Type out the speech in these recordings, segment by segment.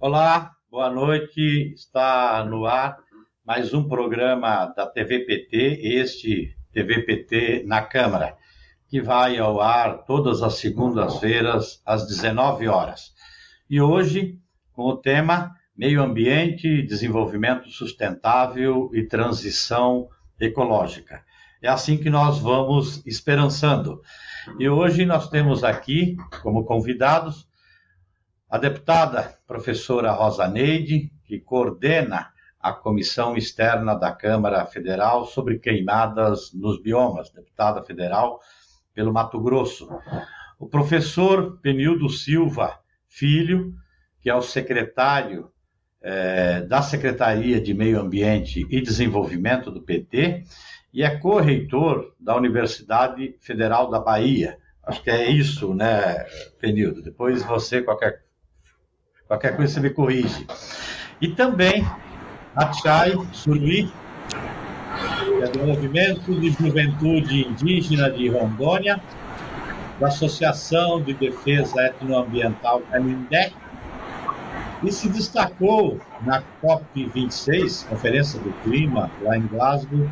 Olá, boa noite. Está no ar mais um programa da TVPT, este TVPT na Câmara, que vai ao ar todas as segundas-feiras às 19 horas. E hoje, com o tema Meio Ambiente, Desenvolvimento Sustentável e Transição Ecológica. É assim que nós vamos esperançando. E hoje nós temos aqui, como convidados, a deputada professora Rosa Neide, que coordena a Comissão Externa da Câmara Federal sobre queimadas nos biomas, deputada federal pelo Mato Grosso. O professor Penildo Silva Filho, que é o secretário é, da Secretaria de Meio Ambiente e Desenvolvimento do PT, e é co-reitor da Universidade Federal da Bahia. Acho que é isso, né, Penildo? Depois você, qualquer Qualquer coisa você me corrige. E também a Chay Suri, que é do Movimento de Juventude Indígena de Rondônia, da Associação de Defesa Etnoambiental Canindé, e se destacou na COP26, Conferência do Clima, lá em Glasgow,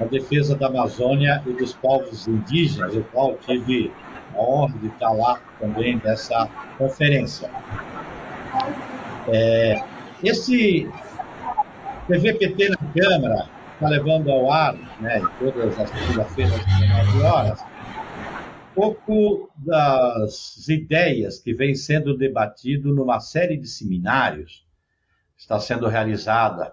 a defesa da Amazônia e dos povos indígenas, o qual tive a honra de estar lá também dessa conferência. É, esse TVPT na Câmara está levando ao ar, né, todas as segunda-feiras, às 19 horas, pouco das ideias que vem sendo debatido numa série de seminários está sendo realizada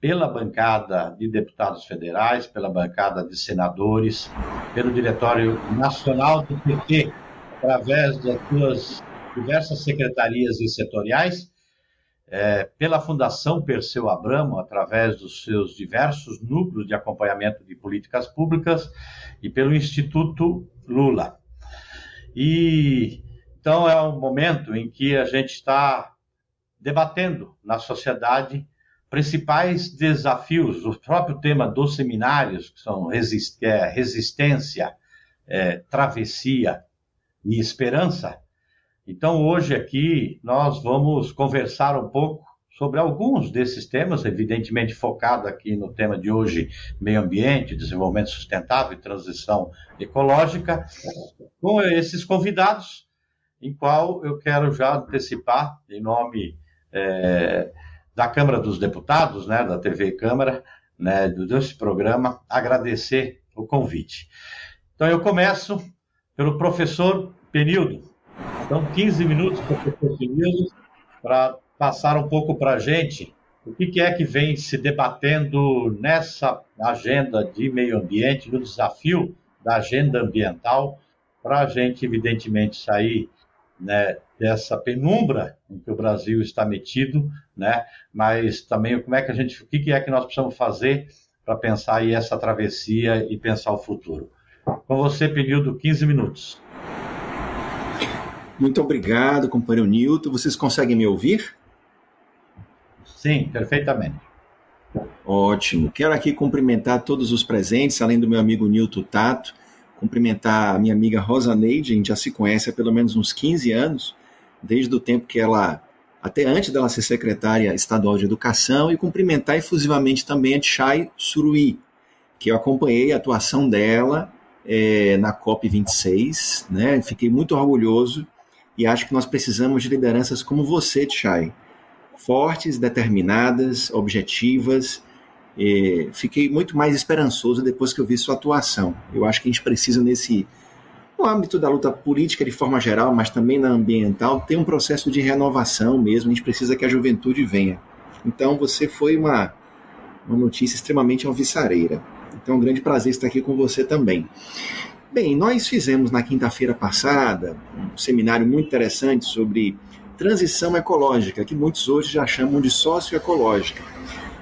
pela bancada de deputados federais, pela bancada de senadores, pelo Diretório Nacional do PT, através das suas diversas secretarias e setoriais, é, pela Fundação Perseu Abramo, através dos seus diversos núcleos de acompanhamento de políticas públicas, e pelo Instituto Lula. E então é um momento em que a gente está debatendo na sociedade principais desafios, o próprio tema dos seminários, que são é, resistência, é, travessia e esperança, então, hoje aqui, nós vamos conversar um pouco sobre alguns desses temas, evidentemente focado aqui no tema de hoje, meio ambiente, desenvolvimento sustentável e transição ecológica, com esses convidados, em qual eu quero já antecipar, em nome é, da Câmara dos Deputados, né, da TV Câmara, né, desse programa, agradecer o convite. Então, eu começo pelo professor Penildo. Então, 15 minutos professor para passar um pouco para a gente o que, é que vem se debatendo nessa agenda de meio ambiente, no desafio da agenda ambiental, para a gente, evidentemente, sair né, dessa penumbra em que o Brasil está metido, né, mas também como é que a gente, o que, é que nós precisamos fazer para pensar aí essa travessia e pensar o futuro. Com você, período 15 minutos. Muito obrigado, companheiro Nilton. Vocês conseguem me ouvir? Sim, perfeitamente. Ótimo. Quero aqui cumprimentar todos os presentes, além do meu amigo Nilton Tato, cumprimentar a minha amiga Rosa Neide, a gente já se conhece há pelo menos uns 15 anos, desde o tempo que ela, até antes dela ser secretária estadual de educação, e cumprimentar efusivamente também a Chay Suruí, que eu acompanhei a atuação dela é, na COP26, né? Fiquei muito orgulhoso e acho que nós precisamos de lideranças como você, Tchai. Fortes, determinadas, objetivas. E fiquei muito mais esperançoso depois que eu vi sua atuação. Eu acho que a gente precisa, nesse no âmbito da luta política de forma geral, mas também na ambiental, ter um processo de renovação mesmo. A gente precisa que a juventude venha. Então, você foi uma, uma notícia extremamente alvissareira. Então, é um grande prazer estar aqui com você também. Bem, nós fizemos na quinta-feira passada um seminário muito interessante sobre transição ecológica, que muitos hoje já chamam de socioecológica.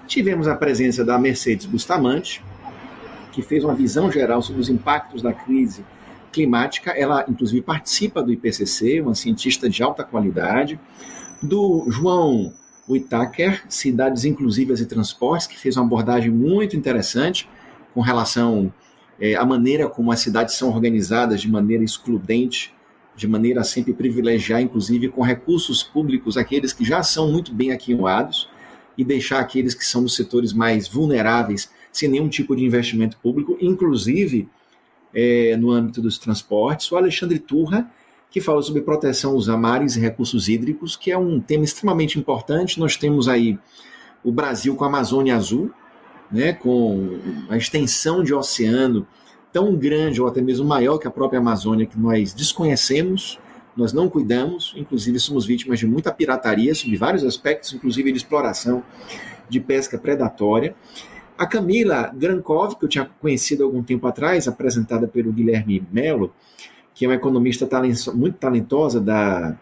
Tivemos a presença da Mercedes Bustamante, que fez uma visão geral sobre os impactos da crise climática. Ela, inclusive, participa do IPCC, uma cientista de alta qualidade. Do João Whittaker, Cidades Inclusivas e Transportes, que fez uma abordagem muito interessante com relação é, a maneira como as cidades são organizadas de maneira excludente, de maneira a sempre privilegiar, inclusive com recursos públicos, aqueles que já são muito bem aquinhoados e deixar aqueles que são dos setores mais vulneráveis sem nenhum tipo de investimento público, inclusive é, no âmbito dos transportes. O Alexandre Turra, que fala sobre proteção aos mares e recursos hídricos, que é um tema extremamente importante. Nós temos aí o Brasil com a Amazônia Azul, né, com a extensão de oceano tão grande ou até mesmo maior que a própria Amazônia que nós desconhecemos, nós não cuidamos, inclusive somos vítimas de muita pirataria sob vários aspectos, inclusive de exploração de pesca predatória. A Camila Grankov, que eu tinha conhecido algum tempo atrás, apresentada pelo Guilherme Melo, que é uma economista muito talentosa da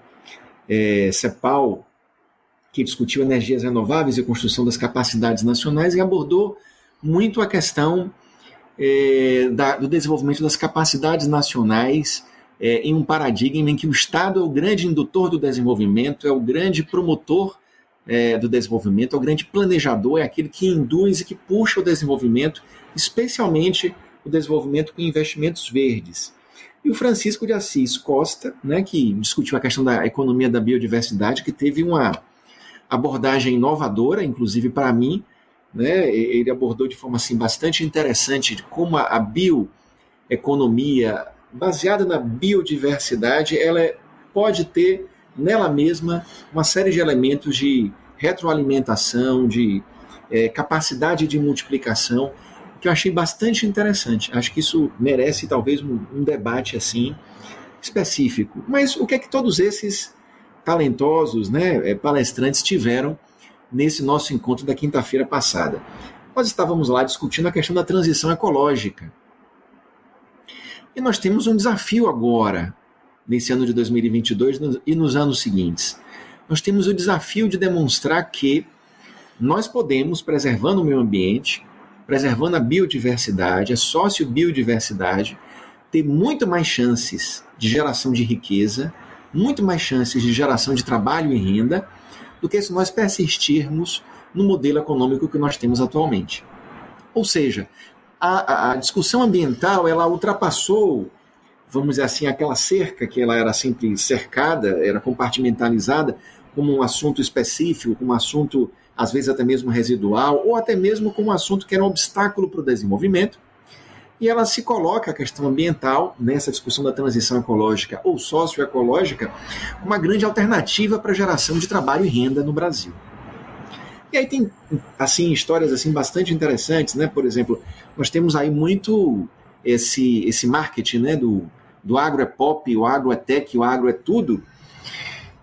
é, CEPAL, que discutiu energias renováveis e construção das capacidades nacionais e abordou muito a questão é, da, do desenvolvimento das capacidades nacionais é, em um paradigma em que o Estado é o grande indutor do desenvolvimento, é o grande promotor é, do desenvolvimento, é o grande planejador, é aquele que induz e que puxa o desenvolvimento, especialmente o desenvolvimento com investimentos verdes. E o Francisco de Assis Costa, né, que discutiu a questão da economia da biodiversidade, que teve uma abordagem inovadora, inclusive para mim, né, ele abordou de forma assim, bastante interessante como a, a bioeconomia, baseada na biodiversidade, ela é, pode ter nela mesma uma série de elementos de retroalimentação, de é, capacidade de multiplicação, que eu achei bastante interessante. Acho que isso merece talvez um, um debate assim específico. Mas o que é que todos esses talentosos né, é, palestrantes tiveram nesse nosso encontro da quinta-feira passada? Nós estávamos lá discutindo a questão da transição ecológica. E nós temos um desafio agora nesse ano de 2022 e nos anos seguintes. Nós temos o desafio de demonstrar que nós podemos, preservando o meio ambiente, preservando a biodiversidade, a sociobiodiversidade, ter muito mais chances de geração de riqueza, muito mais chances de geração de trabalho e renda, do que se nós persistirmos no modelo econômico que nós temos atualmente. Ou seja, a, a discussão ambiental ela ultrapassou vamos dizer assim, aquela cerca que ela era sempre cercada, era compartimentalizada como um assunto específico, como um assunto às vezes até mesmo residual, ou até mesmo como um assunto que era um obstáculo para o desenvolvimento. E ela se coloca a questão ambiental nessa discussão da transição ecológica ou socioecológica uma grande alternativa para a geração de trabalho e renda no Brasil. E aí tem assim histórias assim bastante interessantes, né? Por exemplo, nós temos aí muito esse esse marketing, né, do do agro é pop, o agro é tech, o agro é tudo,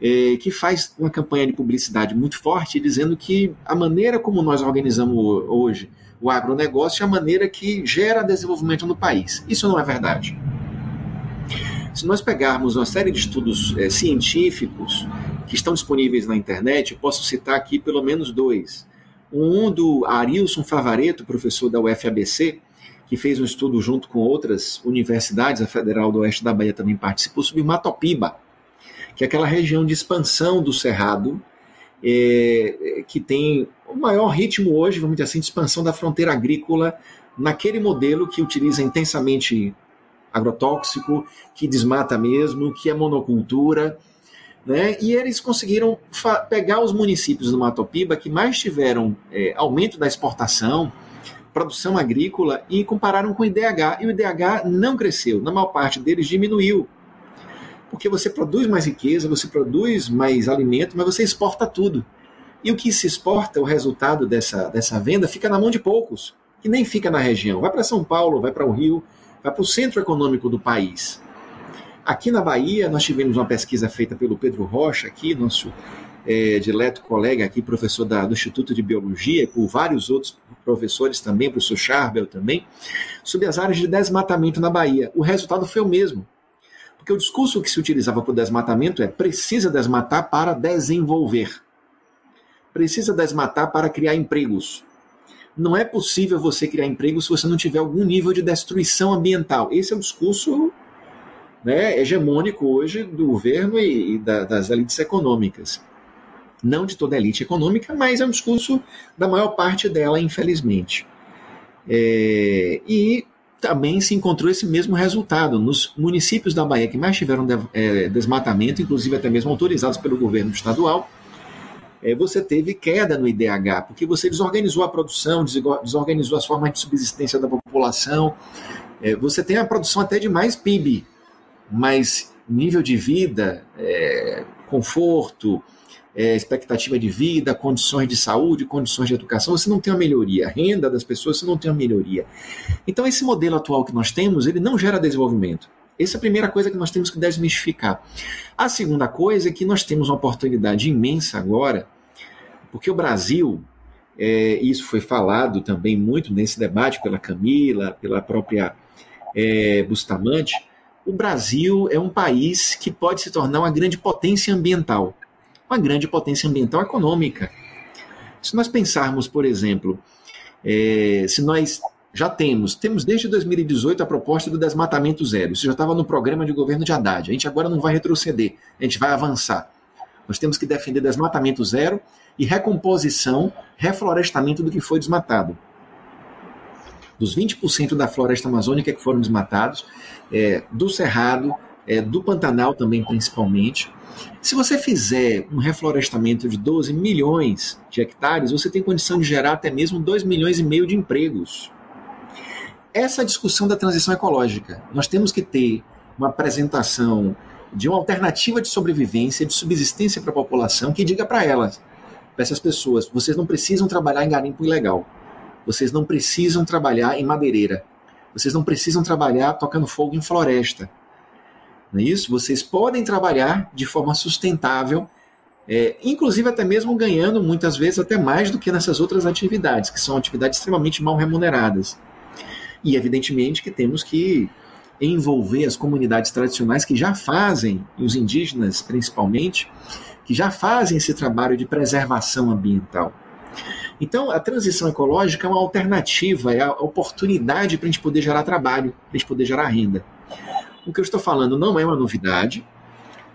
é, que faz uma campanha de publicidade muito forte dizendo que a maneira como nós organizamos hoje o agronegócio é a maneira que gera desenvolvimento no país. Isso não é verdade. Se nós pegarmos uma série de estudos é, científicos que estão disponíveis na internet, eu posso citar aqui pelo menos dois. Um do Arilson Favareto, professor da UFABC, que fez um estudo junto com outras universidades, a Federal do Oeste da Bahia também participou, sobre Matopiba, que é aquela região de expansão do Cerrado, é, que tem o maior ritmo hoje, vamos dizer assim, de expansão da fronteira agrícola, naquele modelo que utiliza intensamente agrotóxico, que desmata mesmo, que é monocultura, né? E eles conseguiram pegar os municípios do Matopiba que mais tiveram é, aumento da exportação, produção agrícola e compararam com o IDH. E o IDH não cresceu, na maior parte deles diminuiu. Porque você produz mais riqueza, você produz mais alimento, mas você exporta tudo. E o que se exporta, o resultado dessa, dessa venda, fica na mão de poucos, que nem fica na região. Vai para São Paulo, vai para o Rio, vai para o centro econômico do país. Aqui na Bahia, nós tivemos uma pesquisa feita pelo Pedro Rocha, aqui, nosso é, dileto colega aqui, professor da, do Instituto de Biologia, e por vários outros professores também, professor Charbel também, sobre as áreas de desmatamento na Bahia. O resultado foi o mesmo. Porque o discurso que se utilizava para o desmatamento é precisa desmatar para desenvolver. Precisa desmatar para criar empregos. Não é possível você criar empregos se você não tiver algum nível de destruição ambiental. Esse é o discurso né, hegemônico hoje do governo e, e da, das elites econômicas não de toda a elite econômica, mas é um discurso da maior parte dela, infelizmente. É, e também se encontrou esse mesmo resultado. Nos municípios da Bahia que mais tiveram de, é, desmatamento, inclusive até mesmo autorizados pelo governo estadual, é, você teve queda no IDH, porque você desorganizou a produção, desorganizou as formas de subsistência da população. É, você tem a produção até de mais PIB, mas nível de vida, é, conforto, é, expectativa de vida, condições de saúde, condições de educação, você não tem uma melhoria. A renda das pessoas, você não tem uma melhoria. Então, esse modelo atual que nós temos, ele não gera desenvolvimento. Essa é a primeira coisa que nós temos que desmistificar. A segunda coisa é que nós temos uma oportunidade imensa agora, porque o Brasil, é, isso foi falado também muito nesse debate pela Camila, pela própria é, Bustamante, o Brasil é um país que pode se tornar uma grande potência ambiental uma grande potência ambiental econômica. Se nós pensarmos, por exemplo, é, se nós já temos, temos desde 2018 a proposta do desmatamento zero, isso já estava no programa de governo de Haddad, a gente agora não vai retroceder, a gente vai avançar. Nós temos que defender desmatamento zero e recomposição, reflorestamento do que foi desmatado. Dos 20% da floresta amazônica que foram desmatados, é, do Cerrado, é, do Pantanal também principalmente, se você fizer um reflorestamento de 12 milhões de hectares, você tem condição de gerar até mesmo 2 milhões e meio de empregos. Essa discussão da transição ecológica. Nós temos que ter uma apresentação de uma alternativa de sobrevivência, de subsistência para a população que diga para elas, para essas pessoas, vocês não precisam trabalhar em garimpo ilegal. Vocês não precisam trabalhar em madeireira. Vocês não precisam trabalhar tocando fogo em floresta não é isso? Vocês podem trabalhar de forma sustentável, é, inclusive até mesmo ganhando muitas vezes até mais do que nessas outras atividades, que são atividades extremamente mal remuneradas. E evidentemente que temos que envolver as comunidades tradicionais que já fazem, e os indígenas principalmente, que já fazem esse trabalho de preservação ambiental. Então, a transição ecológica é uma alternativa, é a oportunidade para a gente poder gerar trabalho, para a gente poder gerar renda. O que eu estou falando não é uma novidade.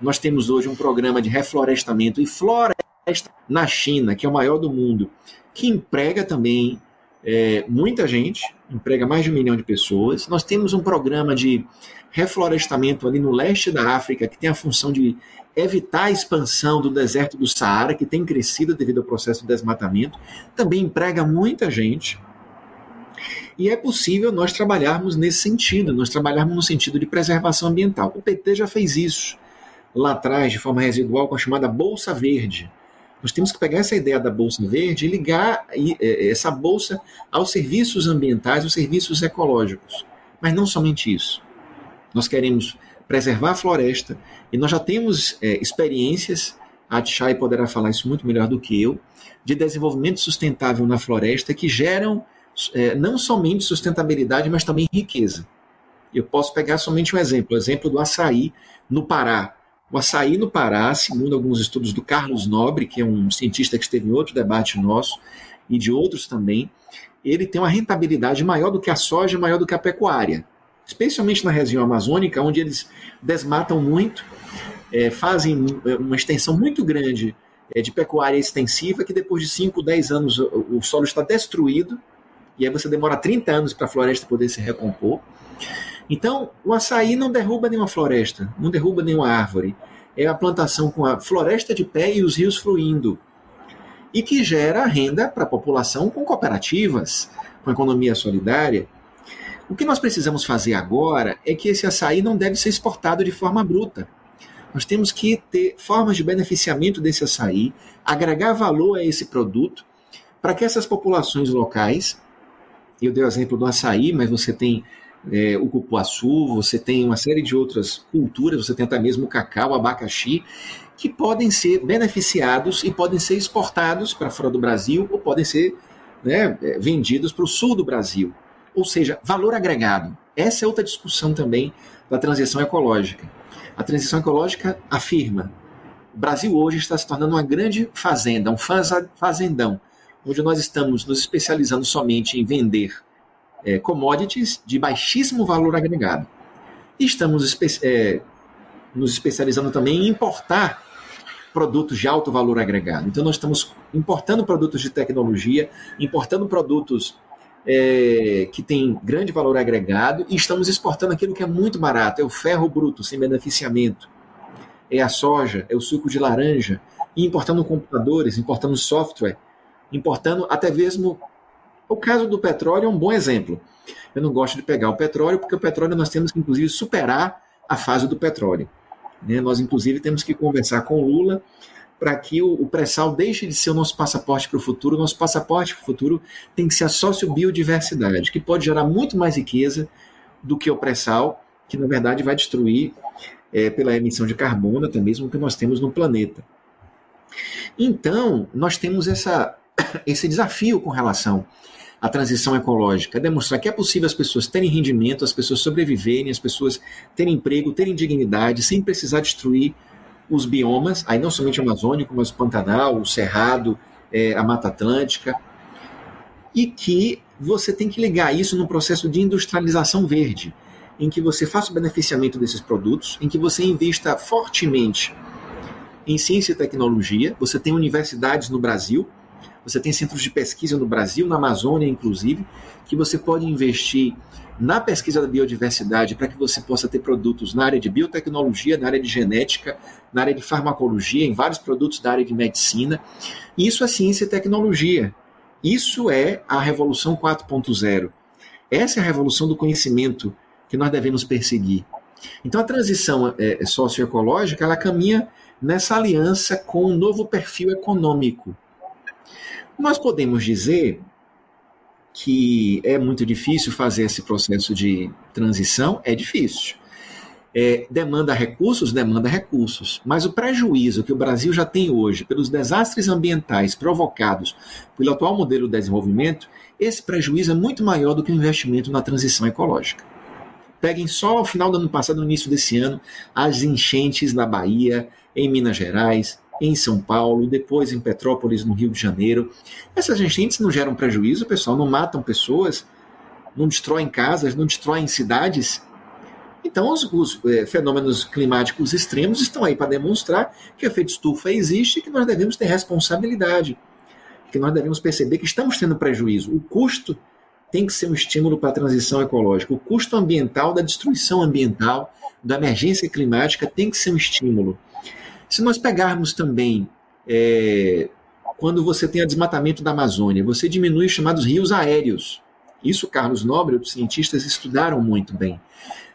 Nós temos hoje um programa de reflorestamento e floresta na China, que é o maior do mundo, que emprega também é, muita gente, emprega mais de um milhão de pessoas. Nós temos um programa de reflorestamento ali no leste da África, que tem a função de evitar a expansão do deserto do Saara, que tem crescido devido ao processo de desmatamento, também emprega muita gente. E é possível nós trabalharmos nesse sentido, nós trabalharmos no sentido de preservação ambiental. O PT já fez isso lá atrás, de forma residual, com a chamada Bolsa Verde. Nós temos que pegar essa ideia da Bolsa Verde e ligar é, essa bolsa aos serviços ambientais, aos serviços ecológicos. Mas não somente isso. Nós queremos preservar a floresta e nós já temos é, experiências, a Tchai poderá falar isso muito melhor do que eu, de desenvolvimento sustentável na floresta que geram é, não somente sustentabilidade, mas também riqueza. Eu posso pegar somente um exemplo, o exemplo do açaí no Pará. O açaí no Pará, segundo alguns estudos do Carlos Nobre, que é um cientista que esteve em outro debate nosso, e de outros também, ele tem uma rentabilidade maior do que a soja, maior do que a pecuária. Especialmente na região amazônica, onde eles desmatam muito, é, fazem é, uma extensão muito grande é, de pecuária extensiva, que depois de 5, 10 anos o, o solo está destruído, e aí você demora 30 anos para a floresta poder se recompor. Então, o açaí não derruba nenhuma floresta, não derruba nenhuma árvore. É a plantação com a floresta de pé e os rios fluindo. E que gera renda para a população com cooperativas, com economia solidária. O que nós precisamos fazer agora é que esse açaí não deve ser exportado de forma bruta. Nós temos que ter formas de beneficiamento desse açaí, agregar valor a esse produto, para que essas populações locais eu dei o exemplo do açaí, mas você tem é, o cupuaçu, você tem uma série de outras culturas, você tem até mesmo o cacau, o abacaxi, que podem ser beneficiados e podem ser exportados para fora do Brasil ou podem ser né, é, vendidos para o sul do Brasil. Ou seja, valor agregado. Essa é outra discussão também da transição ecológica. A transição ecológica afirma: o Brasil hoje está se tornando uma grande fazenda, um fazendão onde nós estamos nos especializando somente em vender é, commodities de baixíssimo valor agregado. E estamos espe é, nos especializando também em importar produtos de alto valor agregado. Então, nós estamos importando produtos de tecnologia, importando produtos é, que tem grande valor agregado e estamos exportando aquilo que é muito barato, é o ferro bruto, sem beneficiamento, é a soja, é o suco de laranja, e importando computadores, importando software, importando até mesmo. O caso do petróleo é um bom exemplo. Eu não gosto de pegar o petróleo, porque o petróleo nós temos que, inclusive, superar a fase do petróleo. Né? Nós, inclusive, temos que conversar com o Lula para que o, o pré-sal deixe de ser o nosso passaporte para o futuro. O nosso passaporte para o futuro tem que ser a sociobiodiversidade, que pode gerar muito mais riqueza do que o pré-sal, que na verdade vai destruir é, pela emissão de carbono até mesmo que nós temos no planeta. Então, nós temos essa, esse desafio com relação à transição ecológica, demonstrar que é possível as pessoas terem rendimento, as pessoas sobreviverem, as pessoas terem emprego, terem dignidade, sem precisar destruir os biomas, aí não somente o amazônico, mas o Pantanal, o Cerrado, é, a Mata Atlântica, e que você tem que ligar isso no processo de industrialização verde, em que você faça o beneficiamento desses produtos, em que você invista fortemente em ciência e tecnologia. Você tem universidades no Brasil, você tem centros de pesquisa no Brasil, na Amazônia, inclusive, que você pode investir na pesquisa da biodiversidade para que você possa ter produtos na área de biotecnologia, na área de genética, na área de farmacologia, em vários produtos da área de medicina. Isso é ciência e tecnologia. Isso é a revolução 4.0. Essa é a revolução do conhecimento que nós devemos perseguir. Então a transição é, socioecológica ela caminha nessa aliança com um novo perfil econômico. Nós podemos dizer que é muito difícil fazer esse processo de transição, é difícil. É, demanda recursos, demanda recursos. Mas o prejuízo que o Brasil já tem hoje pelos desastres ambientais provocados pelo atual modelo de desenvolvimento, esse prejuízo é muito maior do que o investimento na transição ecológica. Peguem só ao final do ano passado, no início desse ano, as enchentes na Bahia, em Minas Gerais, em São Paulo, depois em Petrópolis, no Rio de Janeiro. Essas enchentes não geram prejuízo, pessoal, não matam pessoas, não destroem casas, não destroem cidades. Então, os, os é, fenômenos climáticos extremos estão aí para demonstrar que o efeito estufa existe e que nós devemos ter responsabilidade, que nós devemos perceber que estamos tendo prejuízo. O custo tem que ser um estímulo para a transição ecológica. O custo ambiental da destruição ambiental, da emergência climática, tem que ser um estímulo. Se nós pegarmos também é, quando você tem o desmatamento da Amazônia, você diminui os chamados rios aéreos. Isso Carlos Nobre e outros cientistas estudaram muito bem.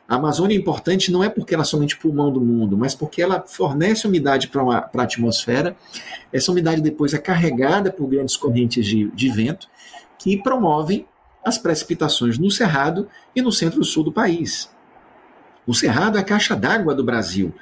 A Amazônia é importante não é porque ela é somente pulmão do mundo, mas porque ela fornece umidade para a atmosfera. Essa umidade depois é carregada por grandes correntes de, de vento que promovem as precipitações no Cerrado e no centro-sul do país. O Cerrado é a caixa d'água do Brasil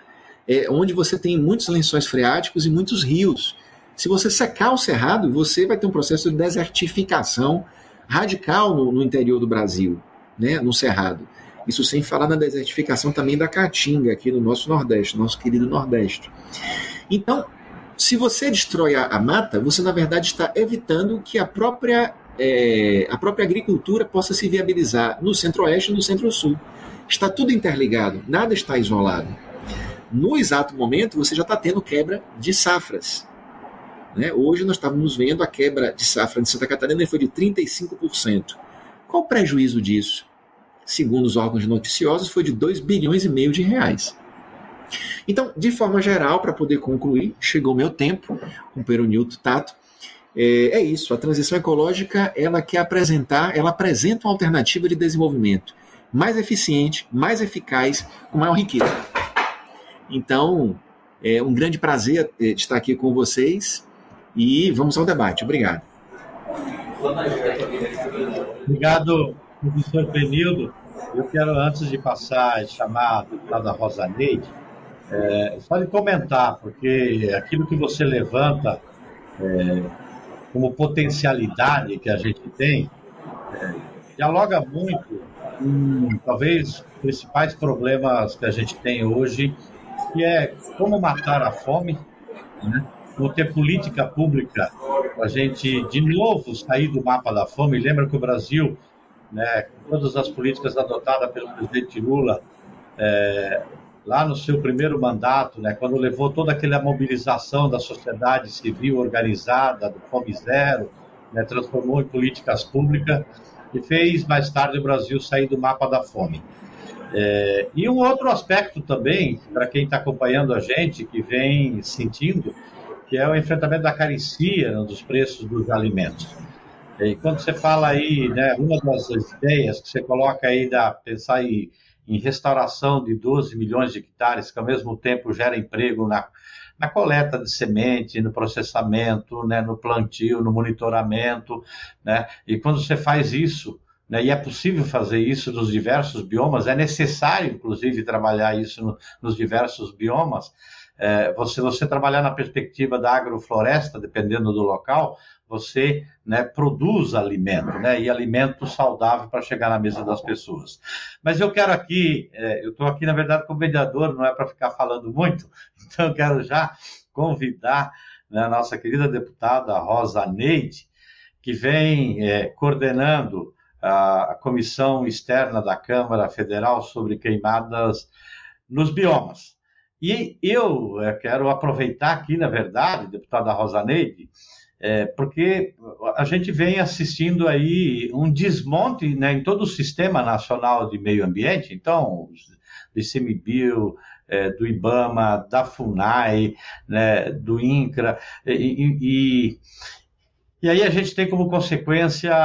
é, onde você tem muitos lençóis freáticos e muitos rios. Se você secar o cerrado, você vai ter um processo de desertificação radical no, no interior do Brasil, né, no cerrado. Isso sem falar na desertificação também da caatinga aqui no nosso Nordeste, nosso querido Nordeste. Então, se você destrói a, a mata, você na verdade está evitando que a própria, é, a própria agricultura possa se viabilizar no Centro-Oeste e no Centro-Sul. Está tudo interligado, nada está isolado no exato momento você já está tendo quebra de safras. Né? Hoje nós estávamos vendo a quebra de safra de Santa Catarina foi de 35%. Qual o prejuízo disso? Segundo os órgãos noticiosos, foi de 2 bilhões e meio de reais. Então, de forma geral, para poder concluir, chegou o meu tempo, com o Peronilto Tato, é, é, isso, a transição ecológica, ela quer apresentar, ela apresenta uma alternativa de desenvolvimento mais eficiente, mais eficaz, com maior riqueza. Então, é um grande prazer é, estar aqui com vocês e vamos ao debate. Obrigado. Obrigado, professor Penildo. Eu quero, antes de passar e chamar a deputada Rosa Neide, é, só de comentar, porque aquilo que você levanta é, como potencialidade que a gente tem, é, dialoga muito com, talvez, os principais problemas que a gente tem hoje que é como matar a fome, né? como ter política pública para a gente, de novo, sair do mapa da fome. Lembra que o Brasil, né, todas as políticas adotadas pelo presidente Lula, é, lá no seu primeiro mandato, né, quando levou toda aquela mobilização da sociedade civil organizada, do Fome Zero, né, transformou em políticas públicas, e fez mais tarde o Brasil sair do mapa da fome. É, e um outro aspecto também, para quem está acompanhando a gente, que vem sentindo, que é o enfrentamento da carecia né, dos preços dos alimentos. E quando você fala aí, né, uma das ideias que você coloca aí, da, pensar em, em restauração de 12 milhões de hectares, que ao mesmo tempo gera emprego na, na coleta de semente, no processamento, né, no plantio, no monitoramento, né, e quando você faz isso, né, e é possível fazer isso nos diversos biomas, é necessário, inclusive, trabalhar isso no, nos diversos biomas. É, você, você trabalhar na perspectiva da agrofloresta, dependendo do local, você né, produz alimento, né, e alimento saudável para chegar na mesa das pessoas. Mas eu quero aqui, é, eu estou aqui, na verdade, como mediador, não é para ficar falando muito, então eu quero já convidar né, a nossa querida deputada Rosa Neide, que vem é, coordenando a, comissão externa da Câmara Federal sobre queimadas nos biomas. E eu quero aproveitar aqui, na verdade, deputada Rosa Neide, é, porque a gente vem assistindo aí um desmonte né, em todo o sistema nacional de meio ambiente, então, do ICMBio, é, do IBAMA, da FUNAI, né, do INCRA, e, e e aí a gente tem como consequência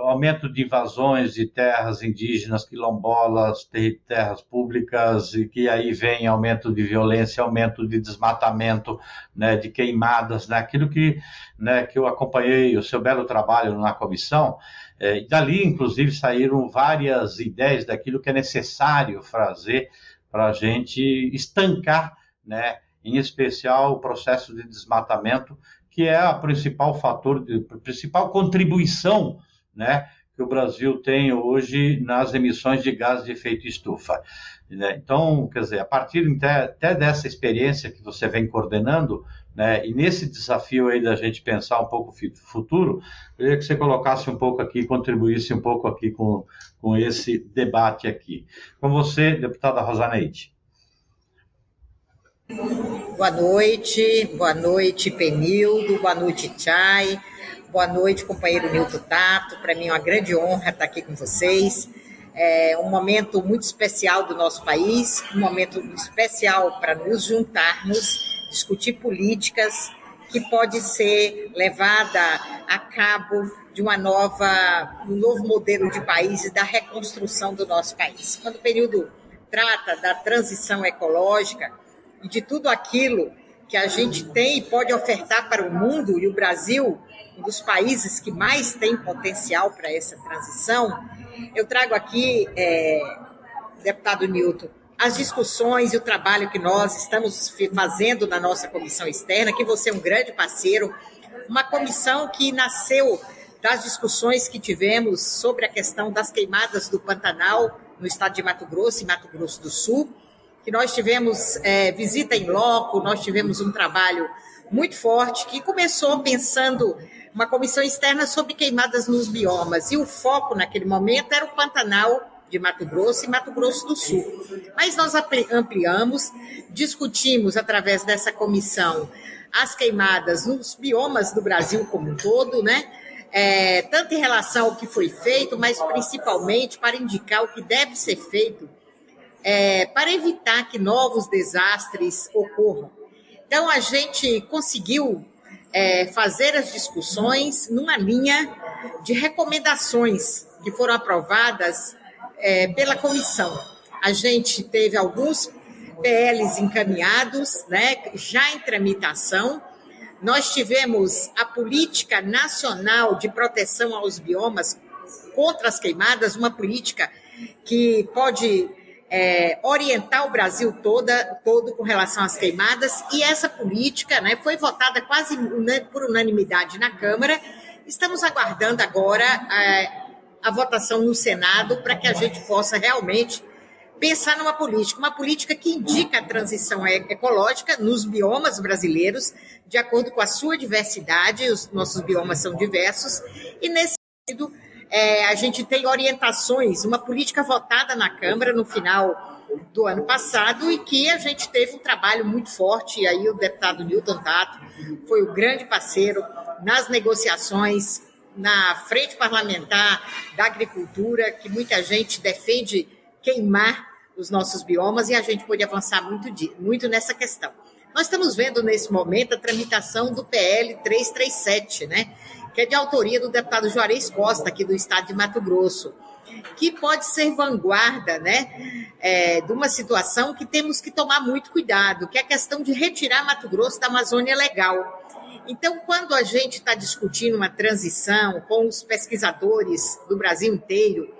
aumento de invasões de terras indígenas, quilombolas, terras públicas, e que aí vem aumento de violência, aumento de desmatamento, né, de queimadas, né, aquilo que, né, que eu acompanhei o seu belo trabalho na comissão, é, dali, inclusive, saíram várias ideias daquilo que é necessário fazer para a gente estancar, né, em especial o processo de desmatamento que é a principal fator, a principal contribuição, né, que o Brasil tem hoje nas emissões de gás de efeito estufa. Né? Então, quer dizer, a partir até, até dessa experiência que você vem coordenando, né, e nesse desafio aí da gente pensar um pouco o futuro, eu queria que você colocasse um pouco aqui, contribuísse um pouco aqui com, com esse debate aqui. Com você, deputada Rosaneide. Boa noite, boa noite, Penildo, boa noite, Chay, boa noite, companheiro Nilton Tato. Para mim é uma grande honra estar aqui com vocês. É um momento muito especial do nosso país, um momento especial para nos juntarmos, discutir políticas que pode ser levada a cabo de uma nova, um novo modelo de país e da reconstrução do nosso país. Quando o período trata da transição ecológica, e de tudo aquilo que a gente tem e pode ofertar para o mundo, e o Brasil, um dos países que mais tem potencial para essa transição, eu trago aqui, é, deputado Newton, as discussões e o trabalho que nós estamos fazendo na nossa comissão externa, que você é um grande parceiro, uma comissão que nasceu das discussões que tivemos sobre a questão das queimadas do Pantanal no estado de Mato Grosso e Mato Grosso do Sul, que nós tivemos é, visita em loco, nós tivemos um trabalho muito forte que começou pensando uma comissão externa sobre queimadas nos biomas e o foco naquele momento era o Pantanal de Mato Grosso e Mato Grosso do Sul. Mas nós ampliamos, discutimos através dessa comissão as queimadas nos biomas do Brasil como um todo, né? É, tanto em relação ao que foi feito, mas principalmente para indicar o que deve ser feito é, para evitar que novos desastres ocorram. Então, a gente conseguiu é, fazer as discussões numa linha de recomendações que foram aprovadas é, pela comissão. A gente teve alguns PLs encaminhados, né, já em tramitação. Nós tivemos a Política Nacional de Proteção aos Biomas contra as Queimadas, uma política que pode é, orientar o Brasil toda, todo com relação às queimadas, e essa política né, foi votada quase por unanimidade na Câmara. Estamos aguardando agora é, a votação no Senado para que a gente possa realmente pensar numa política, uma política que indica a transição ecológica nos biomas brasileiros, de acordo com a sua diversidade, os nossos biomas são diversos, e nesse sentido é, a gente tem orientações, uma política votada na Câmara no final do ano passado e que a gente teve um trabalho muito forte. E aí o deputado Newton Tato foi o grande parceiro nas negociações na frente parlamentar da agricultura, que muita gente defende queimar os nossos biomas e a gente pode avançar muito, muito nessa questão. Nós estamos vendo nesse momento a tramitação do PL 337, né? Que é de autoria do deputado Juarez Costa, aqui do estado de Mato Grosso, que pode ser vanguarda, né? É, de uma situação que temos que tomar muito cuidado, que é a questão de retirar Mato Grosso da Amazônia Legal. Então, quando a gente está discutindo uma transição com os pesquisadores do Brasil inteiro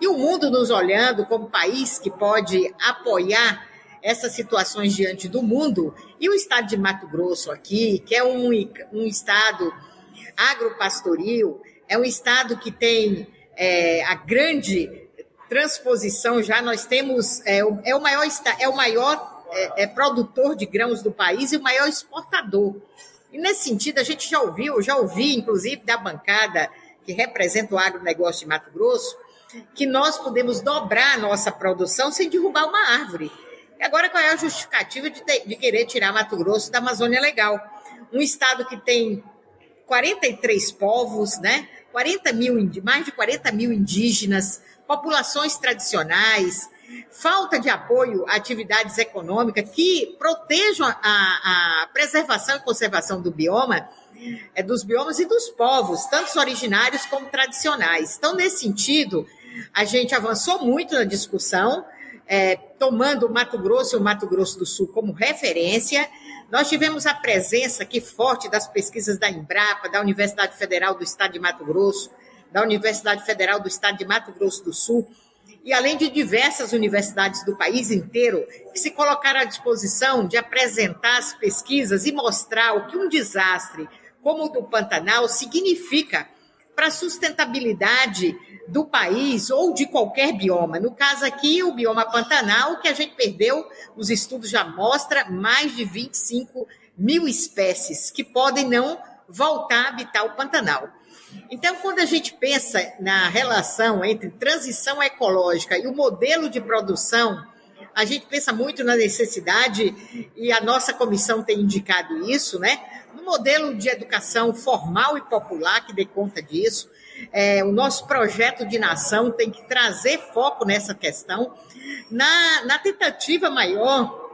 e o mundo nos olhando como país que pode apoiar essas situações diante do mundo, e o estado de Mato Grosso aqui, que é um, um estado agropastoril, é um estado que tem é, a grande transposição já, nós temos, é, é o maior, é o maior é, é, produtor de grãos do país e o maior exportador. E nesse sentido, a gente já ouviu, já ouvi, inclusive, da bancada que representa o agronegócio de Mato Grosso, que nós podemos dobrar a nossa produção sem derrubar uma árvore. E agora, qual é a justificativa de, ter, de querer tirar Mato Grosso da Amazônia Legal? Um estado que tem 43 povos, né? 40 mil, mais de 40 mil indígenas, populações tradicionais, falta de apoio a atividades econômicas que protejam a, a preservação e conservação do bioma, é, dos biomas e dos povos, tanto originários como tradicionais. Então, nesse sentido, a gente avançou muito na discussão, é, tomando o Mato Grosso e o Mato Grosso do Sul como referência. Nós tivemos a presença aqui forte das pesquisas da Embrapa, da Universidade Federal do Estado de Mato Grosso, da Universidade Federal do Estado de Mato Grosso do Sul, e além de diversas universidades do país inteiro que se colocaram à disposição de apresentar as pesquisas e mostrar o que um desastre como o do Pantanal significa para a sustentabilidade do país ou de qualquer bioma. No caso aqui, o bioma Pantanal, que a gente perdeu, os estudos já mostram mais de 25 mil espécies que podem não voltar a habitar o Pantanal. Então, quando a gente pensa na relação entre transição ecológica e o modelo de produção, a gente pensa muito na necessidade, e a nossa comissão tem indicado isso, né? No modelo de educação formal e popular, que dê conta disso. É, o nosso projeto de nação tem que trazer foco nessa questão, na, na tentativa maior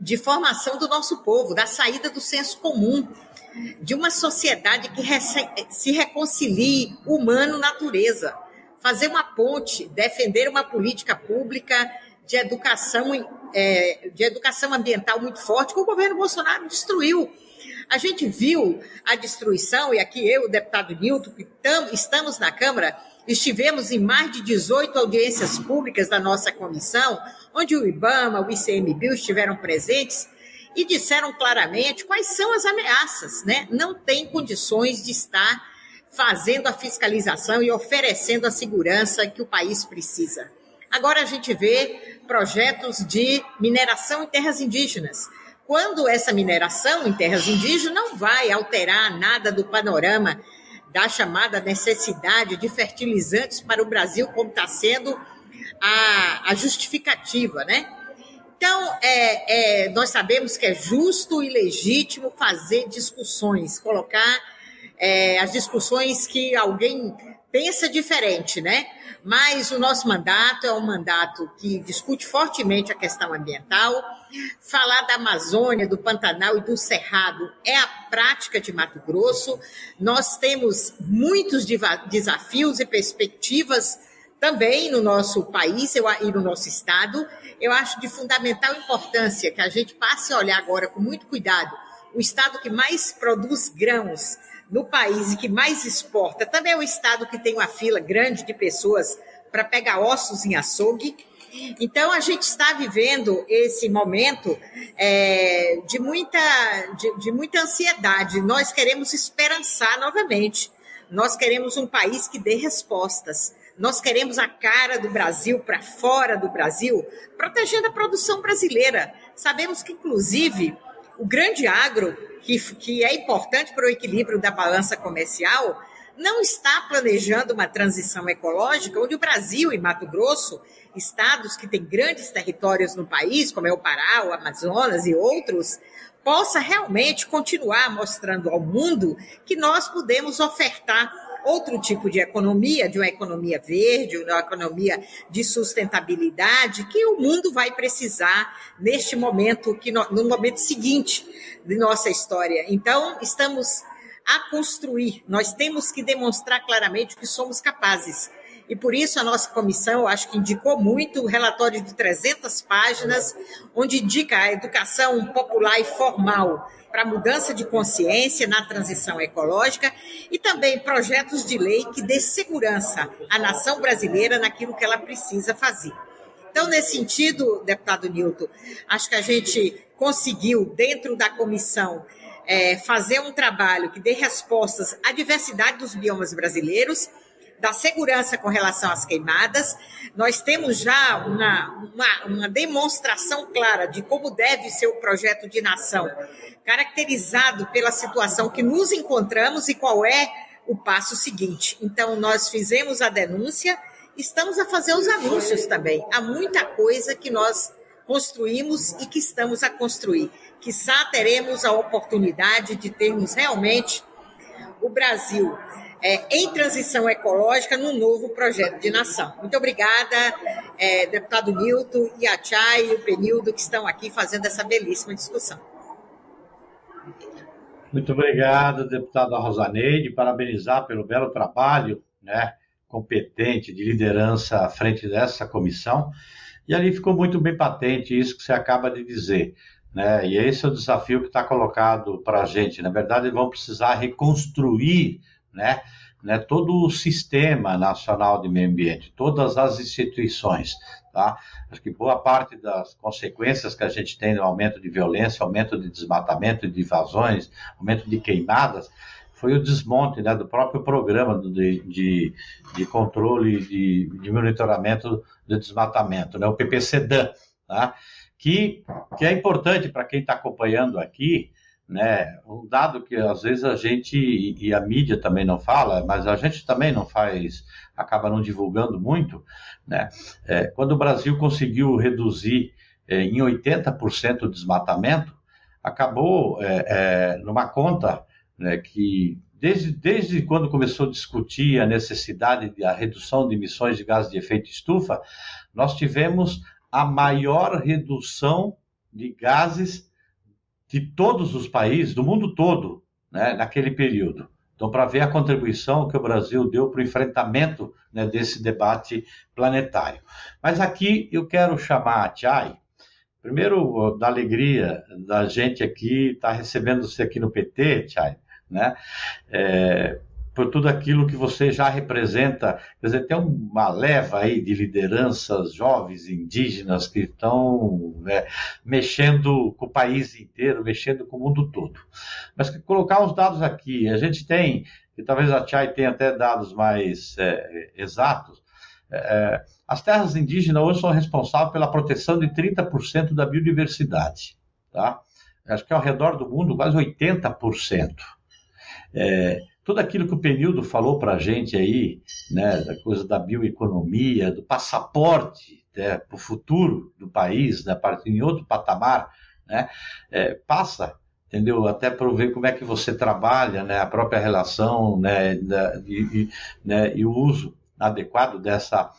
de formação do nosso povo, da saída do senso comum, de uma sociedade que se reconcilie humano-natureza, fazer uma ponte, defender uma política pública de educação, é, de educação ambiental muito forte que o governo Bolsonaro destruiu. A gente viu a destruição, e aqui eu, o deputado Nilton, que tam, estamos na Câmara, estivemos em mais de 18 audiências públicas da nossa comissão, onde o IBAMA, o ICMBio estiveram presentes, e disseram claramente quais são as ameaças, né? Não tem condições de estar fazendo a fiscalização e oferecendo a segurança que o país precisa. Agora a gente vê projetos de mineração em terras indígenas. Quando essa mineração em terras indígenas não vai alterar nada do panorama da chamada necessidade de fertilizantes para o Brasil, como está sendo a, a justificativa, né? Então, é, é, nós sabemos que é justo e legítimo fazer discussões, colocar é, as discussões que alguém pensa diferente, né? Mas o nosso mandato é um mandato que discute fortemente a questão ambiental. Falar da Amazônia, do Pantanal e do Cerrado é a prática de Mato Grosso. Nós temos muitos desafios e perspectivas também no nosso país e no nosso estado. Eu acho de fundamental importância que a gente passe a olhar agora com muito cuidado o estado que mais produz grãos no país que mais exporta. Também é o estado que tem uma fila grande de pessoas para pegar ossos em açougue. Então, a gente está vivendo esse momento é, de, muita, de, de muita ansiedade. Nós queremos esperançar novamente. Nós queremos um país que dê respostas. Nós queremos a cara do Brasil para fora do Brasil, protegendo a produção brasileira. Sabemos que, inclusive, o grande agro, que, que é importante para o equilíbrio da balança comercial, não está planejando uma transição ecológica onde o Brasil e Mato Grosso, estados que têm grandes territórios no país, como é o Pará, o Amazonas e outros, possa realmente continuar mostrando ao mundo que nós podemos ofertar outro tipo de economia, de uma economia verde, uma economia de sustentabilidade, que o mundo vai precisar neste momento, que no, no momento seguinte de nossa história. Então, estamos a construir, nós temos que demonstrar claramente que somos capazes. E por isso a nossa comissão, acho que indicou muito o relatório de 300 páginas, onde indica a educação popular e formal para mudança de consciência na transição ecológica e também projetos de lei que dê segurança à nação brasileira naquilo que ela precisa fazer. Então, nesse sentido, deputado Nilton, acho que a gente conseguiu, dentro da comissão, é, fazer um trabalho que dê respostas à diversidade dos biomas brasileiros da segurança com relação às queimadas. Nós temos já uma, uma, uma, demonstração clara de como deve ser o projeto de nação, caracterizado pela situação que nos encontramos e qual é o passo seguinte. Então, nós fizemos a denúncia, estamos a fazer os anúncios também. Há muita coisa que nós construímos e que estamos a construir. Quizá teremos a oportunidade de termos realmente o Brasil é, em transição ecológica num novo projeto de nação. Muito obrigada, é, deputado Nilton a Chay e o Penildo que estão aqui fazendo essa belíssima discussão. Muito obrigado, deputada Rosaneide, parabenizar pelo belo trabalho, né, competente de liderança à frente dessa comissão. E ali ficou muito bem patente isso que você acaba de dizer. Né? E esse é o desafio que está colocado para a gente. Na verdade, vão precisar reconstruir né, né, todo o sistema nacional de meio ambiente, todas as instituições. Tá? Acho que boa parte das consequências que a gente tem no aumento de violência, aumento de desmatamento, de invasões, aumento de queimadas, foi o desmonte né, do próprio programa de, de, de controle de, de monitoramento do desmatamento, né, o PPCDAN, tá? que, que é importante para quem está acompanhando aqui, né? Um dado que às vezes a gente e a mídia também não fala, mas a gente também não faz, acaba não divulgando muito, né? É, quando o Brasil conseguiu reduzir é, em 80% o desmatamento, acabou é, é, numa conta né, que desde, desde quando começou a discutir a necessidade da redução de emissões de gases de efeito estufa, nós tivemos a maior redução de gases de todos os países, do mundo todo, né, naquele período. Então, para ver a contribuição que o Brasil deu para o enfrentamento né, desse debate planetário. Mas aqui eu quero chamar a Chay, primeiro da alegria da gente aqui estar tá recebendo você aqui no PT, Chay, né? É, por tudo aquilo que você já representa. Quer dizer, tem uma leva aí de lideranças jovens indígenas que estão né, mexendo com o país inteiro, mexendo com o mundo todo. Mas colocar os dados aqui, a gente tem, e talvez a Chay tenha até dados mais é, exatos, é, as terras indígenas hoje são responsáveis pela proteção de 30% da biodiversidade. Tá? Acho que ao redor do mundo, quase 80%. É, tudo aquilo que o Penildo falou para a gente aí, né, da coisa da bioeconomia, do passaporte né, para o futuro do país, né, em outro patamar, né, é, passa, entendeu? Até para ver como é que você trabalha, né, a própria relação, né, da, e, né, e o uso adequado dessa,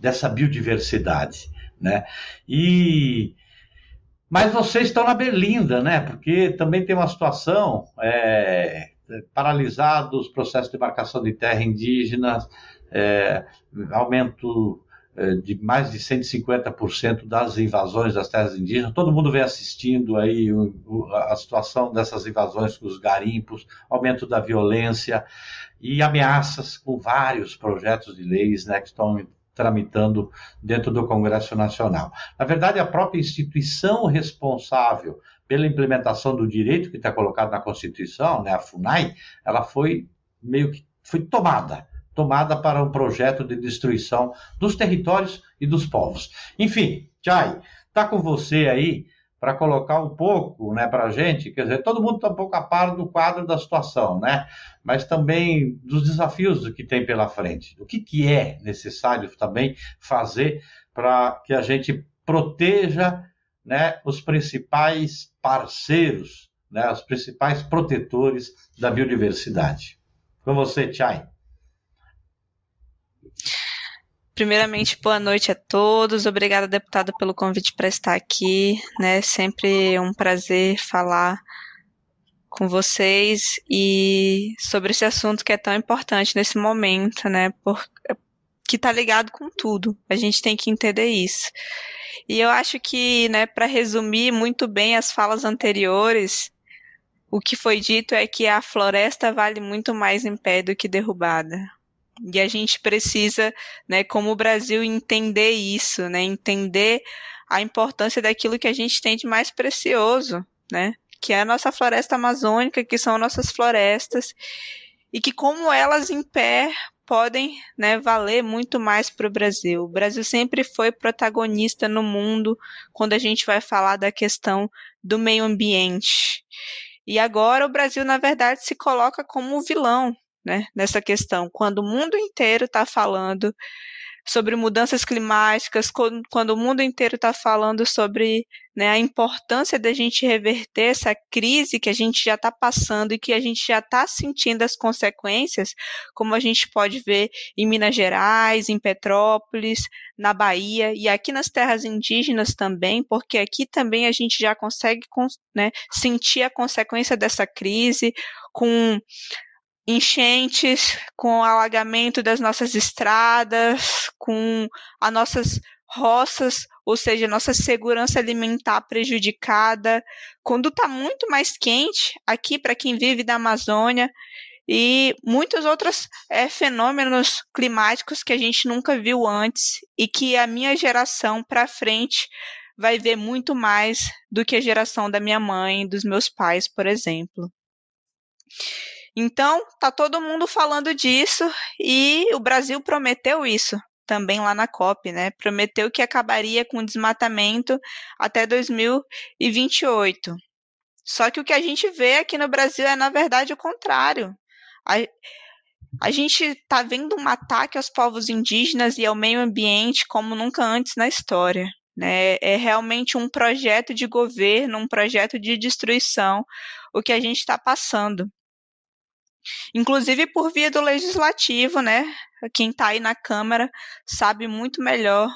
dessa biodiversidade, né? E mas vocês estão na berlinda, né? Porque também tem uma situação é, paralisados processos de marcação de terra indígenas, é, aumento é, de mais de 150% das invasões das terras indígenas. Todo mundo vem assistindo aí a situação dessas invasões com os garimpos, aumento da violência e ameaças com vários projetos de leis né, que estão tramitando dentro do Congresso Nacional. Na verdade, a própria instituição responsável pela implementação do direito que está colocado na Constituição, né, a FUNAI, ela foi meio que foi tomada, tomada para um projeto de destruição dos territórios e dos povos. Enfim, Chay, está com você aí para colocar um pouco né, para a gente, quer dizer, todo mundo está um pouco a par do quadro da situação, né? mas também dos desafios que tem pela frente. O que, que é necessário também fazer para que a gente proteja né, os principais parceiros, né, os principais protetores da biodiversidade. Com você, Chay. Primeiramente, boa noite a todos. Obrigada, deputada, pelo convite para estar aqui. Né? Sempre um prazer falar com vocês e sobre esse assunto que é tão importante nesse momento, né? Por, que está ligado com tudo. A gente tem que entender isso. E eu acho que, né, para resumir muito bem as falas anteriores, o que foi dito é que a floresta vale muito mais em pé do que derrubada. E a gente precisa, né, como o Brasil, entender isso, né, entender a importância daquilo que a gente tem de mais precioso, né, que é a nossa floresta amazônica, que são nossas florestas, e que como elas em pé podem né, valer muito mais para o Brasil. O Brasil sempre foi protagonista no mundo quando a gente vai falar da questão do meio ambiente. E agora o Brasil, na verdade, se coloca como vilão né, nessa questão, quando o mundo inteiro está falando sobre mudanças climáticas, quando, o mundo inteiro está falando sobre né, a importância da gente reverter essa crise que a gente já está passando e que a gente já está sentindo as consequências, como a gente pode ver em Minas Gerais, em Petrópolis, na Bahia e aqui nas terras indígenas também, porque aqui também a gente já consegue né, sentir a consequência dessa crise com enchentes, com o alagamento das nossas estradas, com as nossas roças, ou seja, nossa segurança alimentar prejudicada, quando está muito mais quente aqui para quem vive da Amazônia e muitos outros é, fenômenos climáticos que a gente nunca viu antes e que a minha geração para frente vai ver muito mais do que a geração da minha mãe, dos meus pais, por exemplo. Então, tá todo mundo falando disso e o Brasil prometeu isso também lá na COP, né? Prometeu que acabaria com o desmatamento até 2028. Só que o que a gente vê aqui no Brasil é, na verdade, o contrário. A, a gente está vendo um ataque aos povos indígenas e ao meio ambiente como nunca antes na história. Né? É realmente um projeto de governo, um projeto de destruição, o que a gente está passando inclusive por via do legislativo, né? Quem está aí na Câmara sabe muito melhor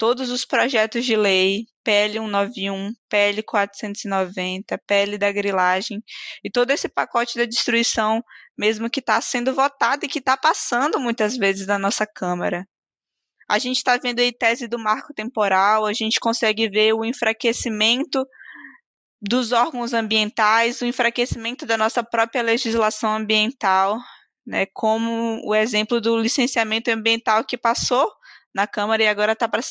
todos os projetos de lei, PL 191, PL 490, PL da grilagem e todo esse pacote da destruição, mesmo que está sendo votado e que está passando muitas vezes na nossa Câmara. A gente está vendo aí tese do marco temporal, a gente consegue ver o enfraquecimento dos órgãos ambientais, o enfraquecimento da nossa própria legislação ambiental, né, como o exemplo do licenciamento ambiental que passou na Câmara e agora está para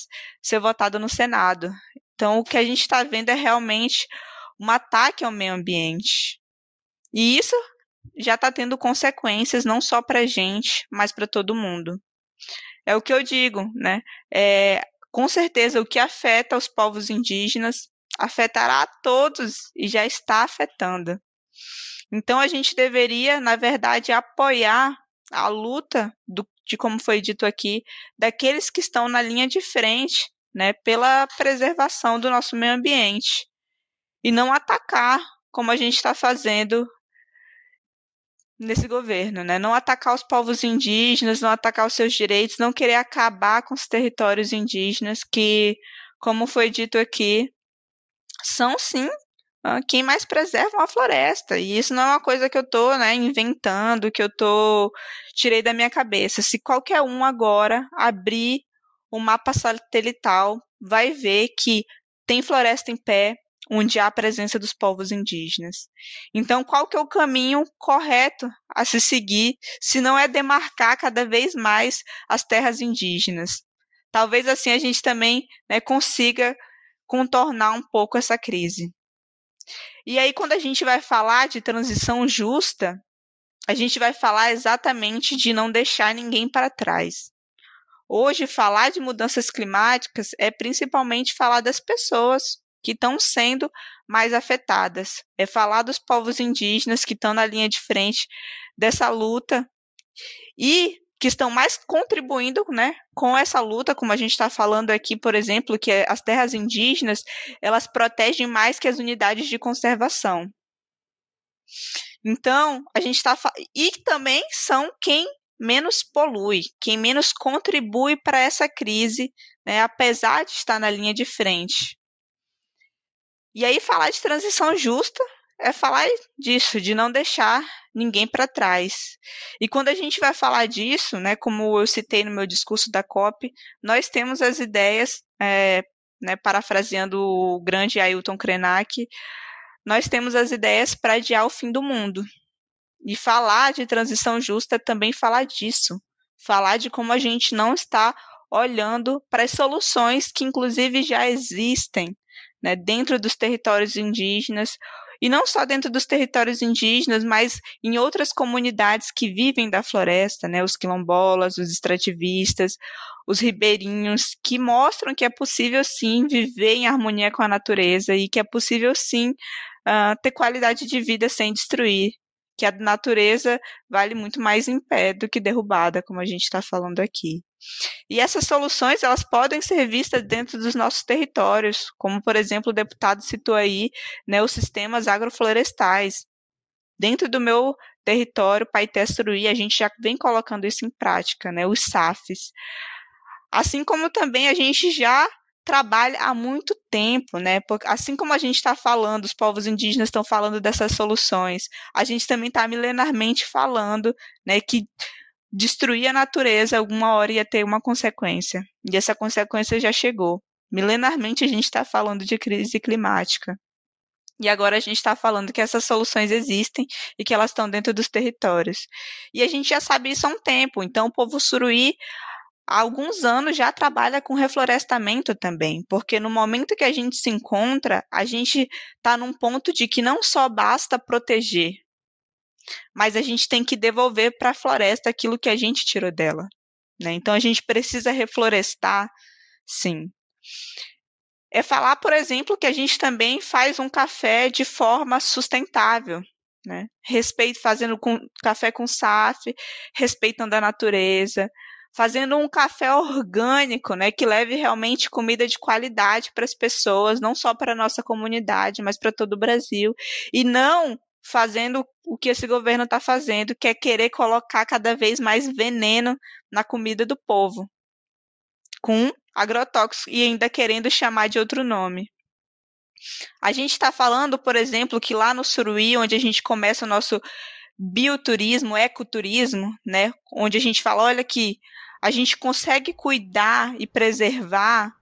ser votado no Senado. Então, o que a gente está vendo é realmente um ataque ao meio ambiente. E isso já está tendo consequências não só para a gente, mas para todo mundo. É o que eu digo, né? É, com certeza, o que afeta os povos indígenas afetará a todos e já está afetando. Então a gente deveria, na verdade, apoiar a luta do, de como foi dito aqui, daqueles que estão na linha de frente, né, pela preservação do nosso meio ambiente e não atacar como a gente está fazendo nesse governo, né? Não atacar os povos indígenas, não atacar os seus direitos, não querer acabar com os territórios indígenas que, como foi dito aqui, são sim quem mais preservam a floresta. E isso não é uma coisa que eu estou né, inventando, que eu tô tirei da minha cabeça. Se qualquer um agora abrir o mapa satelital, vai ver que tem floresta em pé, onde há a presença dos povos indígenas. Então, qual que é o caminho correto a se seguir, se não é demarcar cada vez mais as terras indígenas? Talvez assim a gente também né, consiga contornar um pouco essa crise. E aí, quando a gente vai falar de transição justa, a gente vai falar exatamente de não deixar ninguém para trás. Hoje, falar de mudanças climáticas é principalmente falar das pessoas, que estão sendo mais afetadas. É falar dos povos indígenas que estão na linha de frente dessa luta e que estão mais contribuindo né, com essa luta, como a gente está falando aqui, por exemplo, que é as terras indígenas, elas protegem mais que as unidades de conservação. Então, a gente está. E também são quem menos polui, quem menos contribui para essa crise, né, apesar de estar na linha de frente. E aí, falar de transição justa é falar disso, de não deixar ninguém para trás. E quando a gente vai falar disso, né, como eu citei no meu discurso da COP, nós temos as ideias, é, né, parafraseando o grande Ailton Krenak, nós temos as ideias para adiar o fim do mundo. E falar de transição justa é também falar disso. Falar de como a gente não está olhando para as soluções que, inclusive, já existem né, dentro dos territórios indígenas, e não só dentro dos territórios indígenas, mas em outras comunidades que vivem da floresta, né, os quilombolas, os extrativistas, os ribeirinhos, que mostram que é possível sim viver em harmonia com a natureza e que é possível sim uh, ter qualidade de vida sem destruir, que a natureza vale muito mais em pé do que derrubada, como a gente está falando aqui. E essas soluções elas podem ser vistas dentro dos nossos territórios, como por exemplo o deputado citou aí, né, os sistemas agroflorestais. Dentro do meu território, Paité Suruí, a gente já vem colocando isso em prática, né, os SAFs. Assim como também a gente já trabalha há muito tempo, né? Assim como a gente está falando, os povos indígenas estão falando dessas soluções, a gente também está milenarmente falando, né, que destruir a natureza alguma hora ia ter uma consequência. E essa consequência já chegou. Milenarmente a gente está falando de crise climática. E agora a gente está falando que essas soluções existem e que elas estão dentro dos territórios. E a gente já sabe isso há um tempo. Então, o povo suruí, há alguns anos, já trabalha com reflorestamento também. Porque no momento que a gente se encontra, a gente está num ponto de que não só basta proteger, mas a gente tem que devolver para a floresta aquilo que a gente tirou dela. Né? Então a gente precisa reflorestar, sim. É falar, por exemplo, que a gente também faz um café de forma sustentável, né? Respeito, fazendo com, café com SAF, respeitando a natureza, fazendo um café orgânico, né, que leve realmente comida de qualidade para as pessoas, não só para a nossa comunidade, mas para todo o Brasil, e não fazendo o que esse governo está fazendo, que é querer colocar cada vez mais veneno na comida do povo, com agrotóxico e ainda querendo chamar de outro nome. A gente está falando, por exemplo, que lá no Suruí, onde a gente começa o nosso bioturismo, ecoturismo, né, onde a gente fala, olha que a gente consegue cuidar e preservar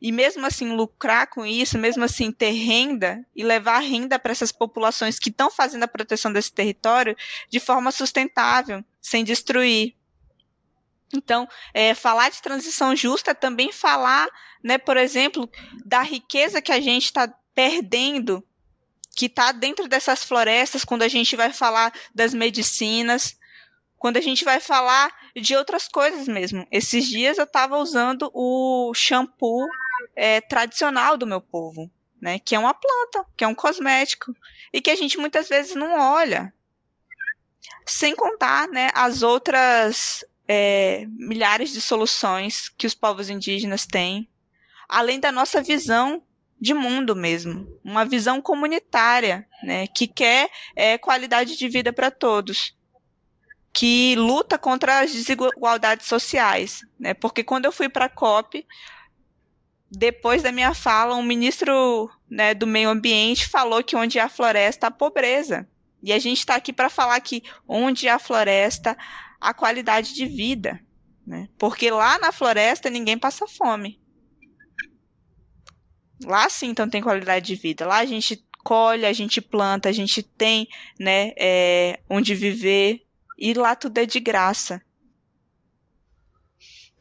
e mesmo assim lucrar com isso, mesmo assim ter renda e levar renda para essas populações que estão fazendo a proteção desse território de forma sustentável, sem destruir. Então, é, falar de transição justa é também falar, né, por exemplo, da riqueza que a gente está perdendo, que está dentro dessas florestas, quando a gente vai falar das medicinas, quando a gente vai falar de outras coisas mesmo. Esses dias eu estava usando o shampoo é, tradicional do meu povo, né? Que é uma planta, que é um cosmético e que a gente muitas vezes não olha. Sem contar, né, as outras é, milhares de soluções que os povos indígenas têm, além da nossa visão de mundo mesmo, uma visão comunitária, né, que quer é, qualidade de vida para todos, que luta contra as desigualdades sociais, né, porque quando eu fui para a COP, depois da minha fala, um ministro né, do meio ambiente falou que onde há floresta, há pobreza. E a gente está aqui para falar que onde há floresta, há qualidade de vida. Né? Porque lá na floresta ninguém passa fome. Lá sim, então tem qualidade de vida. Lá a gente colhe, a gente planta, a gente tem né, é, onde viver. E lá tudo é de graça.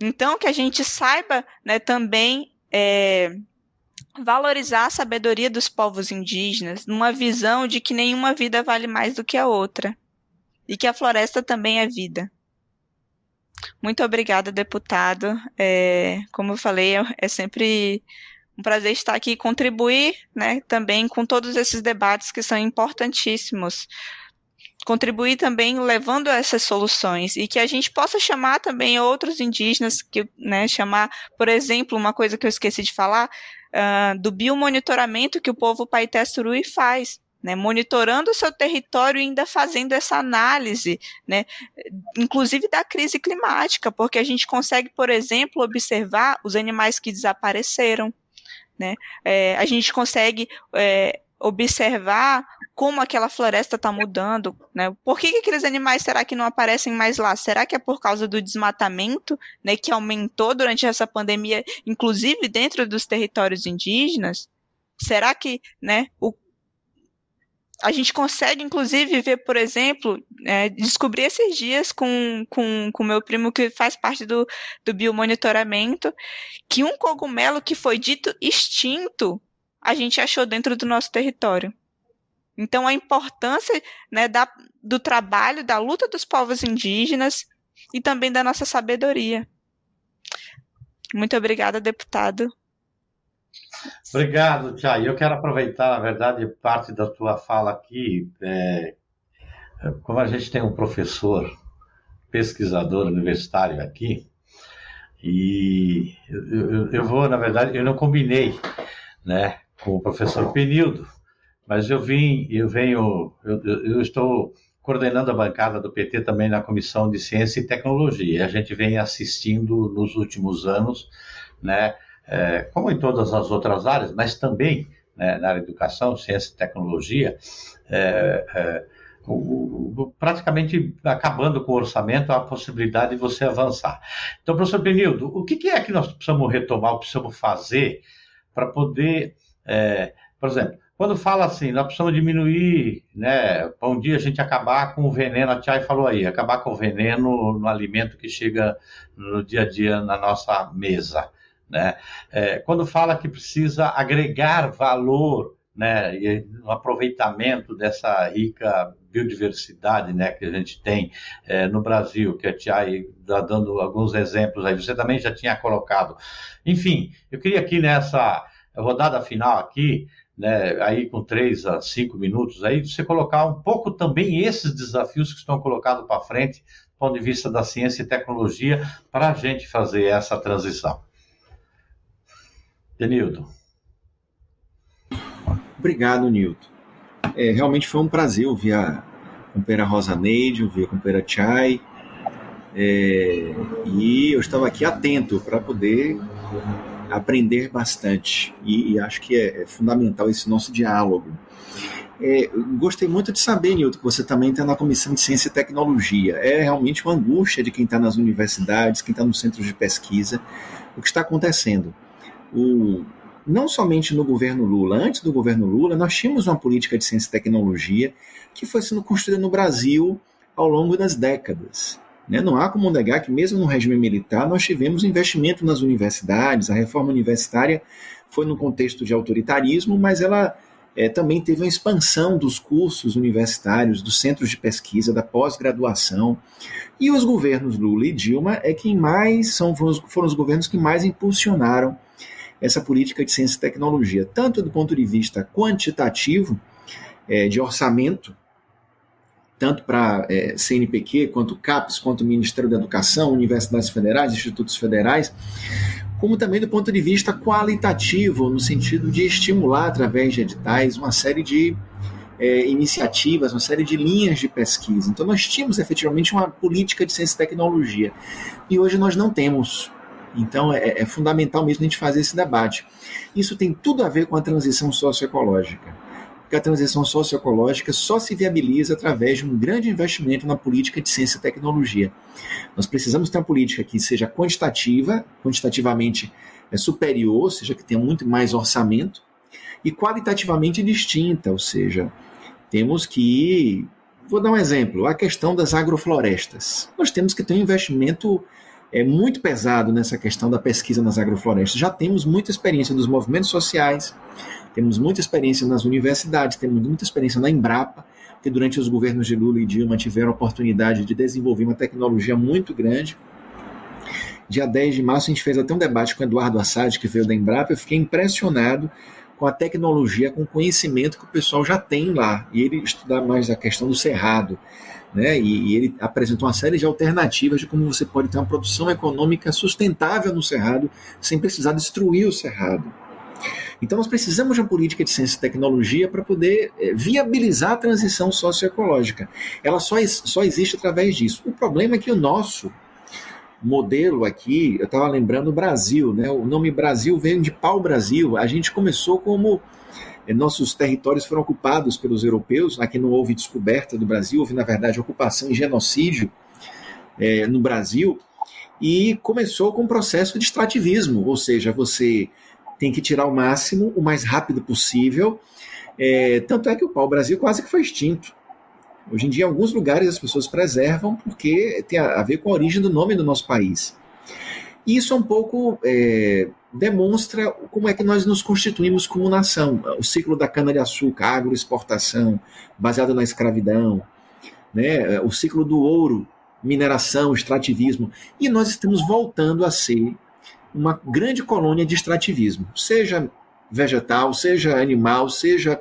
Então, que a gente saiba né, também é, valorizar a sabedoria dos povos indígenas numa visão de que nenhuma vida vale mais do que a outra e que a floresta também é vida. Muito obrigada, deputado. É, como eu falei, é, é sempre Um prazer estar aqui e contribuir né, também com todos esses debates que são importantíssimos contribuir também levando essas soluções e que a gente possa chamar também outros indígenas, que, né, chamar, por exemplo, uma coisa que eu esqueci de falar, uh, do biomonitoramento que o povo Paité Surui faz. Né, monitorando o seu território e ainda fazendo essa análise, né, inclusive da crise climática, porque a gente consegue, por exemplo, observar os animais que desapareceram, né, é, a gente consegue é, observar como aquela floresta está mudando, né? Por que, que, aqueles animais será que não aparecem mais lá? Será que é por causa do desmatamento, né, que aumentou durante essa pandemia, inclusive dentro dos territórios indígenas? Será que, né, o, a gente consegue, inclusive, ver, por exemplo, é, descobrir esses dias com o com, com meu primo que faz parte do, do biomonitoramento, que um cogumelo que foi dito extinto a gente achou dentro do nosso território. Então, a importância né, da, do trabalho, da luta dos povos indígenas e também da nossa sabedoria. Muito obrigada, deputado. Obrigado, Tia. Eu quero aproveitar, na verdade, parte da tua fala aqui. É, como a gente tem um professor, pesquisador universitário aqui, e eu, eu, vou, na verdade, eu não combinei, né, com o professor Penildo, mas eu vim, eu venho, eu, eu, estou coordenando a bancada do PT também na Comissão de Ciência e Tecnologia. A gente vem assistindo nos últimos anos, né, é, como em todas as outras áreas, mas também né, na área de educação, ciência e tecnologia, é, é, praticamente acabando com o orçamento, a possibilidade de você avançar. Então, professor Penildo, o que é que nós precisamos retomar, precisamos fazer para poder é, por exemplo, quando fala assim, nós precisamos diminuir, né, um dia a gente acabar com o veneno, a Tchai falou aí, acabar com o veneno no alimento que chega no dia a dia na nossa mesa, né? É, quando fala que precisa agregar valor, né, e no aproveitamento dessa rica biodiversidade, né, que a gente tem é, no Brasil, que a Tchai está dando alguns exemplos aí, você também já tinha colocado. Enfim, eu queria aqui nessa rodada final aqui, né, aí com três a cinco minutos, aí você colocar um pouco também esses desafios que estão colocados para frente, do ponto de vista da ciência e tecnologia, para a gente fazer essa transição. Denildo. Obrigado, Nilton. É, realmente foi um prazer ouvir a companheira Rosa Neide, ouvir a companheira Chai, é, e eu estava aqui atento para poder aprender bastante e, e acho que é, é, fundamental esse nosso diálogo. É, gostei muito de saber, Nilton, que você também está na Comissão de Ciência e Tecnologia. É realmente uma angústia de quem está nas universidades, quem está nos centros de pesquisa, o que está acontecendo. O, não somente no governo Lula, antes do governo Lula, nós tínhamos uma política de ciência e tecnologia que foi sendo construída no Brasil ao longo das décadas. Né? Não há como negar que, mesmo no regime militar, nós tivemos investimento nas universidades, a reforma universitária foi no contexto de autoritarismo, mas ela é, também teve uma expansão dos cursos universitários, dos centros de pesquisa, da pós-graduação. E os governos Lula e Dilma é quem mais são, foram os governos que mais impulsionaram essa política de ciência e tecnologia, tanto do ponto de vista quantitativo, é, de orçamento, tanto para é, CNPq, quanto CAPES, quanto Ministério da Educação, universidades federais, institutos federais, como também do ponto de vista qualitativo, no sentido de estimular, através de editais, uma série de é, iniciativas, uma série de linhas de pesquisa. Então, nós tínhamos efetivamente uma política de ciência e tecnologia, e hoje nós não temos. Então, é, é fundamental mesmo a gente fazer esse debate. Isso tem tudo a ver com a transição socioecológica que a transição socioecológica só se viabiliza através de um grande investimento na política de ciência e tecnologia. Nós precisamos ter uma política que seja quantitativa, quantitativamente é, superior, ou seja, que tenha muito mais orçamento, e qualitativamente distinta, ou seja, temos que. Vou dar um exemplo: a questão das agroflorestas. Nós temos que ter um investimento é muito pesado nessa questão da pesquisa nas agroflorestas. Já temos muita experiência dos movimentos sociais, temos muita experiência nas universidades, temos muita experiência na Embrapa, que durante os governos de Lula e Dilma tiveram a oportunidade de desenvolver uma tecnologia muito grande. dia 10 de março, a gente fez até um debate com o Eduardo Assad, que veio da Embrapa. Eu fiquei impressionado com a tecnologia, com o conhecimento que o pessoal já tem lá. E ele estudar mais a questão do cerrado. Né? E, e, ele apresentou uma série de alternativas de como você pode ter uma produção econômica sustentável no cerrado sem precisar destruir o cerrado. Então nós precisamos de uma política de ciência e tecnologia para poder é, viabilizar a transição socioecológica. Ela só, só existe através disso. O problema é que o nosso modelo aqui, eu estava lembrando o Brasil, né? O nome Brasil vem de pau-brasil. A gente começou como é, nossos territórios foram ocupados pelos europeus. Aqui não houve descoberta do Brasil, houve na verdade ocupação e genocídio é, no Brasil. E começou com um processo de extrativismo, ou seja, você tem que tirar o máximo, o mais rápido possível. É, tanto é que o pau-brasil quase que foi extinto. Hoje em dia, em alguns lugares as pessoas preservam porque tem a, ver com a origem do nome do nosso país. E isso um pouco é, demonstra como é que nós nos constituímos como nação. O ciclo da cana-de-açúcar, agroexportação, baseado na escravidão, né? o ciclo do ouro, mineração, extrativismo. E nós estamos voltando a ser uma grande colônia de extrativismo, seja vegetal, seja animal, seja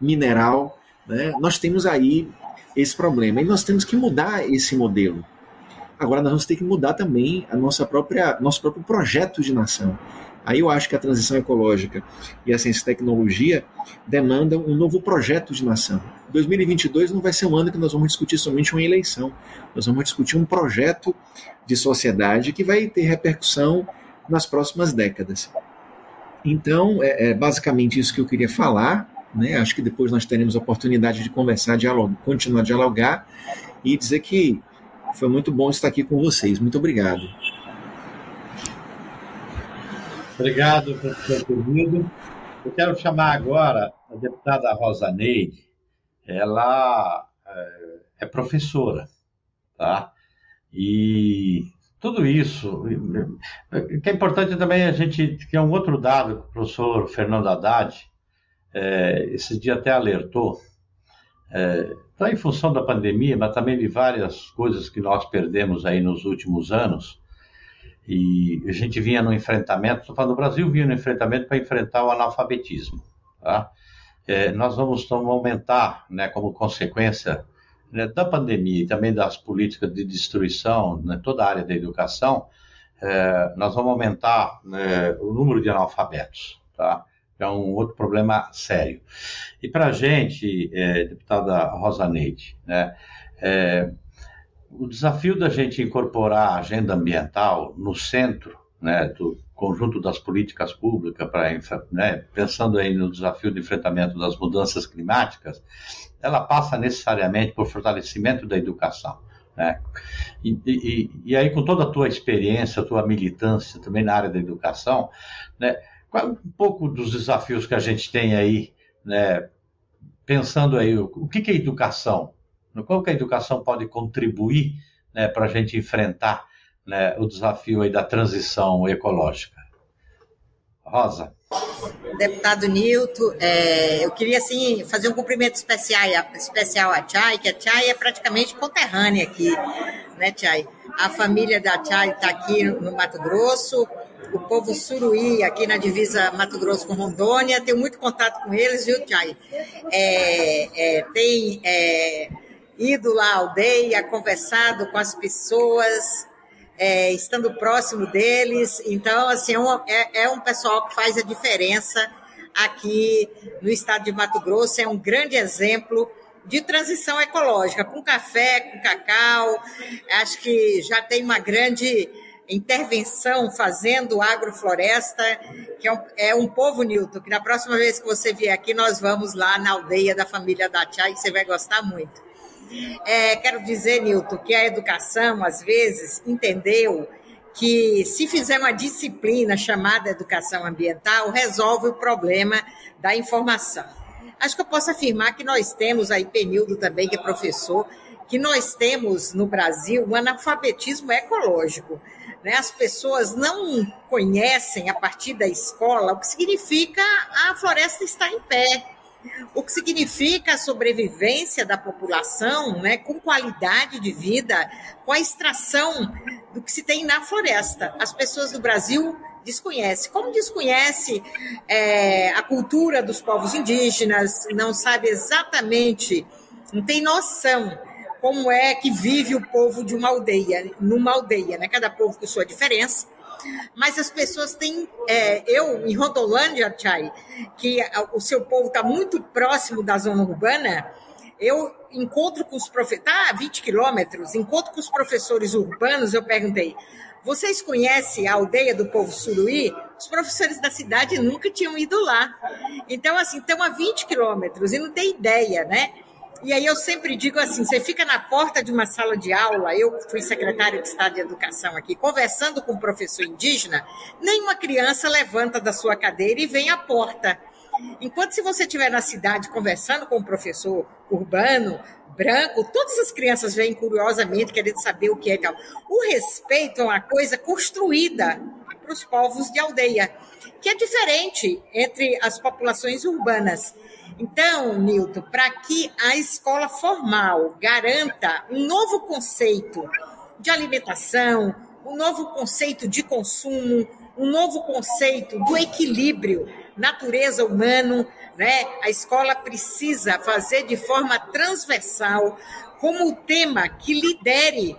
mineral. Né? Nós temos aí esse problema e nós temos que mudar esse modelo. Agora nós vamos ter que mudar também a nossa própria nosso próprio projeto de nação. Aí eu acho que a transição ecológica e a ciência e tecnologia demandam um novo projeto de nação. 2022 não vai ser um ano que nós vamos discutir somente uma eleição. Nós vamos discutir um projeto de sociedade que vai ter repercussão nas próximas décadas. Então, é, é basicamente isso que eu queria falar. Né? Acho que depois nós teremos a oportunidade de conversar, dialogar, continuar a dialogar e dizer que foi muito bom estar aqui com vocês. Muito obrigado. Obrigado por ter. Eu quero chamar agora a deputada Rosa Neide. Ela é, é professora, tá? E tudo isso, que é importante também a gente, que é um outro dado que o professor Fernando Haddad, é, esse dia até alertou, é, tá em função da pandemia, mas também de várias coisas que nós perdemos aí nos últimos anos, e a gente vinha no enfrentamento, estou falando do Brasil, vinha no enfrentamento para enfrentar o analfabetismo, tá? É, nós vamos então, aumentar, né, como consequência né, da pandemia e também das políticas de destruição, né, toda a área da educação, é, nós vamos aumentar né, o número de analfabetos, tá? É um outro problema sério. E para a gente, é, deputada Rosa Neide, né, é, o desafio da gente incorporar a agenda ambiental no centro né, do conjunto das políticas públicas, para né, pensando aí no desafio de enfrentamento das mudanças climáticas, ela passa necessariamente por fortalecimento da educação. Né? E, e, e, aí, com toda a tua experiência, tua militância também na área da educação, né, qual é um pouco dos desafios que a gente tem aí, né, pensando aí, o, o que, que é educação? Como que a educação pode contribuir né, para a gente enfrentar né, o desafio aí da transição ecológica? Rosa. Deputado Nilton, é, eu queria assim fazer um cumprimento especial, especial a Chay, que a Chay é praticamente conterrânea aqui, né, Chay? A família da Chay está aqui no Mato Grosso, o povo suruí aqui na divisa Mato Grosso com Rondônia, tenho muito contato com eles, viu, Chay? É, é, tem é, ido lá à aldeia, conversado com as pessoas, é, estando próximo deles. Então, assim, é um, é, é um pessoal que faz a diferença aqui no estado de Mato Grosso, é um grande exemplo de transição ecológica, com café, com cacau. Acho que já tem uma grande intervenção fazendo agrofloresta, que é um, é um povo, Nilton, que na próxima vez que você vier aqui, nós vamos lá na aldeia da família da Tia, e você vai gostar muito. É, quero dizer, Nilton, que a educação, às vezes, entendeu que se fizer uma disciplina chamada educação ambiental, resolve o problema da informação. Acho que eu posso afirmar que nós temos, aí Penildo também, que é professor, que nós temos no Brasil um analfabetismo ecológico. Né? As pessoas não conhecem, a partir da escola, o que significa a floresta estar em pé o que significa a sobrevivência da população né, com qualidade de vida, com a extração do que se tem na floresta. As pessoas do Brasil desconhecem. Como desconhece é, a cultura dos povos indígenas, não sabe exatamente, não tem noção como é que vive o povo de uma aldeia, numa aldeia, né? Cada povo com sua diferença mas as pessoas têm. É, eu, em Rondolândia, Chay, que o seu povo está muito próximo da zona urbana, eu encontro com os professores, tá, 20 quilômetros, encontro com os professores urbanos, eu perguntei, vocês conhecem a aldeia do povo suruí? Os professores da cidade nunca tinham ido lá. Então, assim, estão a 20 quilômetros e não tem ideia, né? E aí eu sempre digo assim, você fica na porta de uma sala de aula, eu fui secretária de Estado de Educação aqui, conversando com um professor indígena, nenhuma criança levanta da sua cadeira e vem à porta. Enquanto se você estiver na cidade conversando com um professor urbano, branco, todas as crianças vêm curiosamente querendo saber o que é tal. O respeito é uma coisa construída para os povos de aldeia, que é diferente entre as populações urbanas. Então, Nilton, para que a escola formal garanta um novo conceito de alimentação, um novo conceito de consumo, um novo conceito do equilíbrio natureza humano, né? A escola precisa fazer de forma transversal como tema que lidere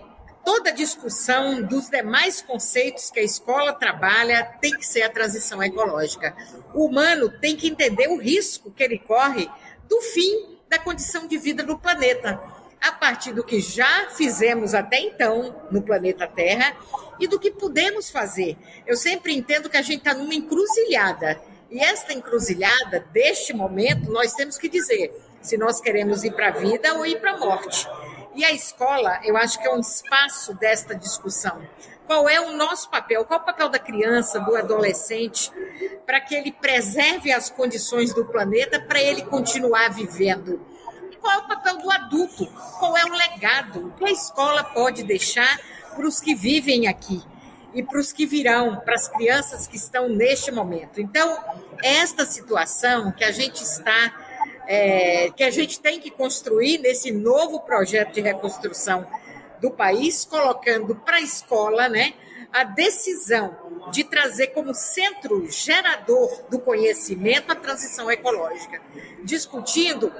toda a discussão dos demais conceitos que a escola trabalha tem que ser a transição ecológica. O humano tem que entender o risco que ele corre do fim da condição de vida do planeta, a partir do que já fizemos até então no planeta Terra e do que podemos fazer. Eu sempre entendo que a gente está numa encruzilhada. E esta encruzilhada, deste momento, nós temos que dizer se nós queremos ir para a vida ou ir para a morte. E a escola, eu acho que é um espaço desta discussão. Qual é o nosso papel? Qual é o papel da criança, do adolescente, para que ele preserve as condições do planeta para ele continuar vivendo? E qual é o papel do adulto? Qual é o legado que a escola pode deixar para os que vivem aqui? e para os que virão, para as crianças que estão neste momento. Então, esta situação que a gente está é, que a gente tem que construir nesse novo projeto de reconstrução do país, colocando para a escola né, a decisão de trazer como centro gerador do conhecimento a transição ecológica, discutindo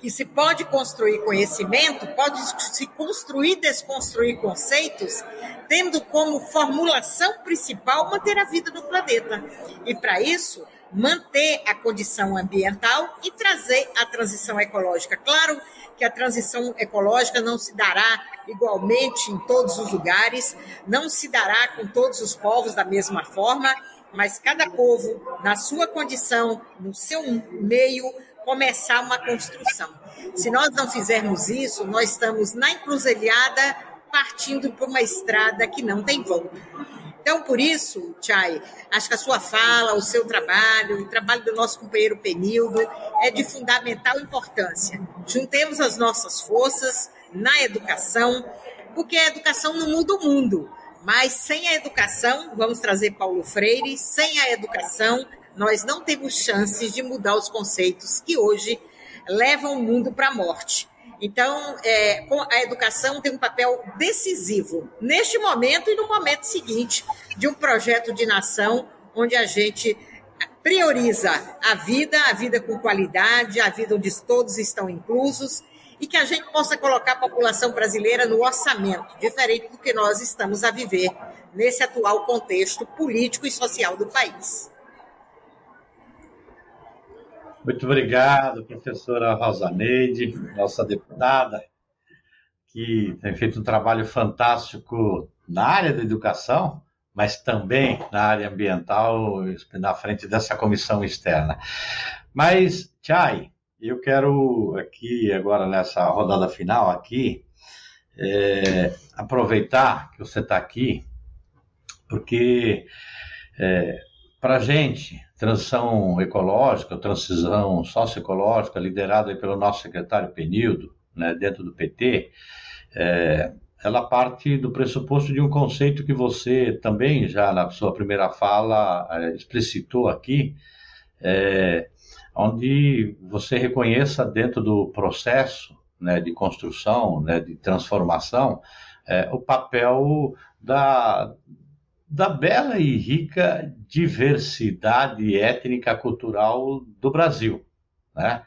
que se pode construir conhecimento, pode se construir desconstruir conceitos, tendo como formulação principal manter a vida no planeta. E para isso, manter a condição ambiental e trazer a transição ecológica. Claro que a transição ecológica não se dará igualmente em todos os lugares, não se dará com todos os povos da mesma forma, mas cada povo, na sua condição, no seu meio, começar uma construção. Se nós não fizermos isso, nós estamos na encruzilhada partindo por uma estrada que não tem volta. Então, por isso, Chay, acho que a sua fala, o seu trabalho, o trabalho do nosso companheiro Penildo é de fundamental importância. Juntemos as nossas forças na educação, porque a educação não muda o mundo, mas sem a educação, vamos trazer Paulo Freire, sem a educação, nós não temos chances de mudar os conceitos que hoje levam o mundo para a morte. Então, é, a educação tem um papel decisivo neste momento e no momento seguinte de um projeto de nação onde a gente prioriza a vida, a vida com qualidade, a vida onde todos estão inclusos e que a gente possa colocar a população brasileira no orçamento, diferente do que nós estamos a viver nesse atual contexto político e social do país. Muito obrigado, professora Rosa Neide, nossa deputada, que tem feito um trabalho fantástico na área da educação, mas também na área ambiental, na frente dessa comissão externa. Mas, Chay, eu quero aqui, agora nessa rodada final aqui, é, aproveitar que você está aqui, porque é, para gente, transição ecológica, transição socioecológica, liderada pelo nosso secretário Penildo, né, dentro do PT, é, ela parte do pressuposto de um conceito que você também, já na sua primeira fala, é, explicitou aqui, é, onde você reconheça dentro do processo né, de construção, né, de transformação, é, o papel da, da bela e rica diversidade étnica cultural do Brasil. Né?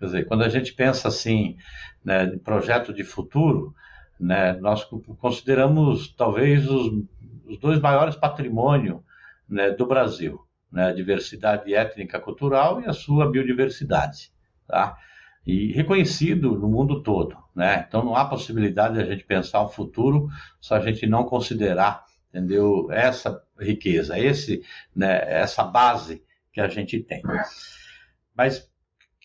Quer dizer, quando a gente pensa assim, né, em projeto de futuro, né, nós consideramos talvez os, os dois maiores patrimônios né, do Brasil, né, a diversidade étnica cultural e a sua biodiversidade, tá? E reconhecido no mundo todo, né? Então não há possibilidade de a gente pensar um futuro se a gente não considerar, entendeu? Essa riqueza, esse, né, essa base que a gente tem. Mas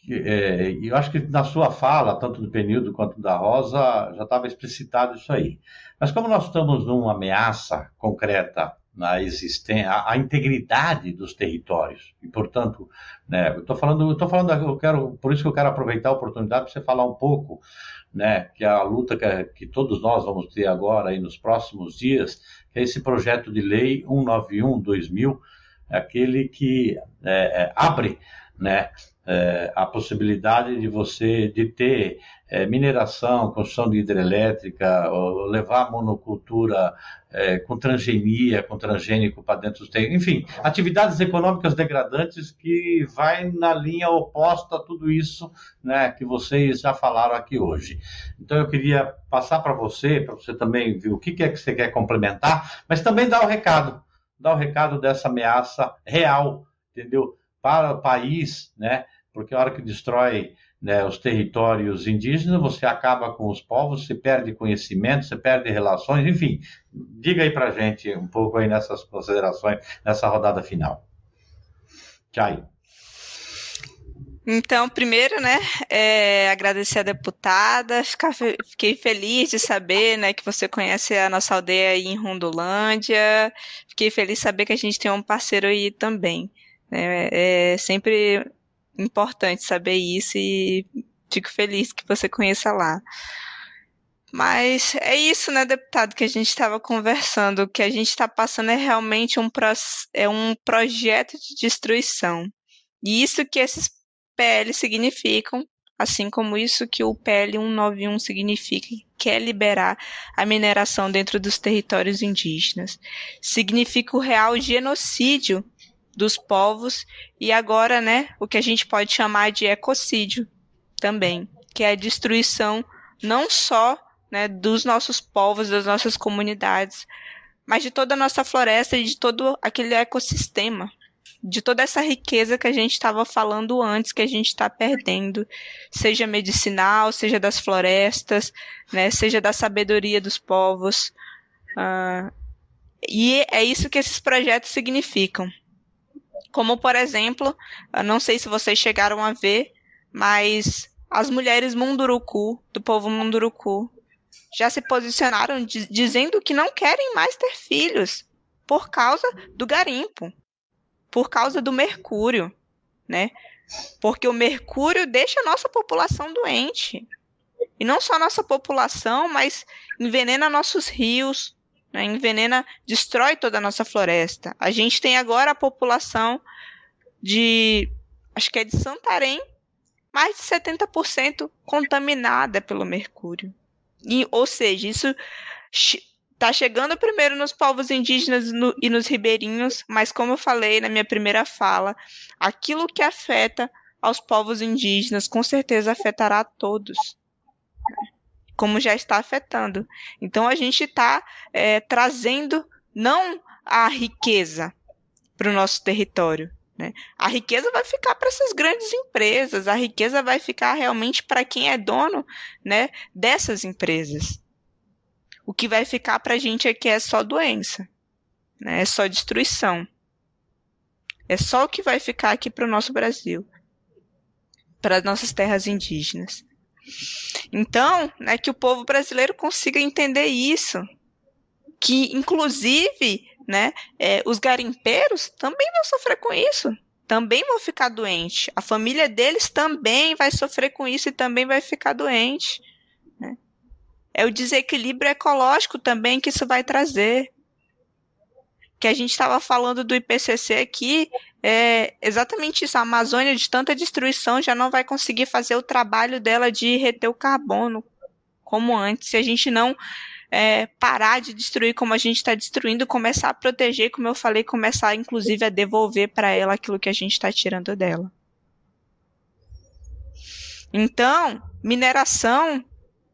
é, eu acho que na sua fala, tanto do Penildo quanto da Rosa, já estava explicitado isso aí. Mas como nós estamos numa ameaça concreta na existência, a, integridade dos territórios. E, portanto, né, eu estou falando, eu tô falando, eu quero, por isso que eu quero aproveitar a oportunidade para você falar um pouco, né, que a luta que, que todos nós vamos ter agora e nos próximos dias, esse projeto de lei 191/2000, aquele que é, é, abre, né, é, a possibilidade de você de ter é, mineração, construção de hidrelétrica, levar monocultura é, com transgenia, com transgênico para dentro dos terrenos, enfim, atividades econômicas degradantes que vai na linha oposta a tudo isso né, que vocês já falaram aqui hoje. Então eu queria passar para você, para você também ver o que é que você quer complementar, mas também dar o recado, dar o recado dessa ameaça real, entendeu? Para o país, né? Porque a hora que destrói né, os territórios indígenas, você acaba com os povos, você perde conhecimento, você perde relações, enfim. Diga aí para gente um pouco aí nessas considerações, nessa rodada final. Tchau. Então, primeiro, né, é, agradecer a deputada, ficar, fiquei feliz de saber, né, que você conhece a nossa aldeia aí em Rondolândia, fiquei feliz de saber que a gente tem um parceiro aí também. É, é sempre importante saber isso e fico feliz que você conheça lá. Mas é isso, né, deputado, que a gente estava conversando. O que a gente está passando é realmente um, pro, é um projeto de destruição. E isso que esses PL significam, assim como isso que o PL 191 significa, que é liberar a mineração dentro dos territórios indígenas. Significa o real genocídio dos povos e agora, né, o que a gente pode chamar de ecocídio também, que é a destruição não só né, dos nossos povos, das nossas comunidades, mas de toda a nossa floresta e de todo aquele ecossistema, de toda essa riqueza que a gente estava falando antes, que a gente está perdendo, seja medicinal, seja das florestas, né, seja da sabedoria dos povos. Uh, e é isso que esses projetos significam. Como, por exemplo, não sei se vocês chegaram a ver, mas as mulheres Munduruku, do povo Munduruku, já se posicionaram dizendo que não querem mais ter filhos por causa do garimpo, por causa do mercúrio, né? Porque o mercúrio deixa a nossa população doente. E não só a nossa população, mas envenena nossos rios, né, envenena, destrói toda a nossa floresta. A gente tem agora a população de, acho que é de Santarém, mais de 70% contaminada pelo mercúrio. E, ou seja, isso está chegando primeiro nos povos indígenas no, e nos ribeirinhos, mas como eu falei na minha primeira fala, aquilo que afeta aos povos indígenas com certeza afetará a todos como já está afetando. Então a gente está é, trazendo não a riqueza para o nosso território. Né? A riqueza vai ficar para essas grandes empresas, a riqueza vai ficar realmente para quem é dono né, dessas empresas. O que vai ficar para a gente aqui é só doença, né? é só destruição. É só o que vai ficar aqui para o nosso Brasil, para as nossas terras indígenas. Então, né, que o povo brasileiro consiga entender isso, que inclusive, né, é, os garimpeiros também vão sofrer com isso, também vão ficar doentes. A família deles também vai sofrer com isso e também vai ficar doente. Né? É o desequilíbrio ecológico também que isso vai trazer. Que a gente estava falando do IPCC aqui, é exatamente isso. A Amazônia, de tanta destruição, já não vai conseguir fazer o trabalho dela de reter o carbono como antes. Se a gente não é, parar de destruir como a gente está destruindo, começar a proteger, como eu falei, começar inclusive a devolver para ela aquilo que a gente está tirando dela. Então, mineração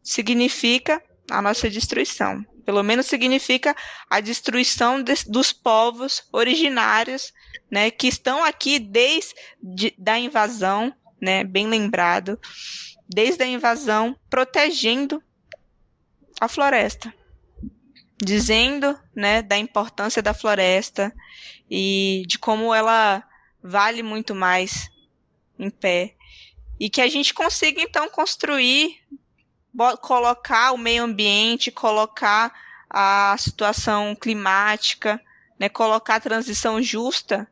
significa a nossa destruição. Pelo menos significa a destruição de, dos povos originários, né, que estão aqui desde a invasão, né, bem lembrado, desde a invasão, protegendo a floresta, dizendo, né, da importância da floresta e de como ela vale muito mais em pé. E que a gente consiga então construir colocar o meio ambiente, colocar a situação climática, né, colocar a transição justa,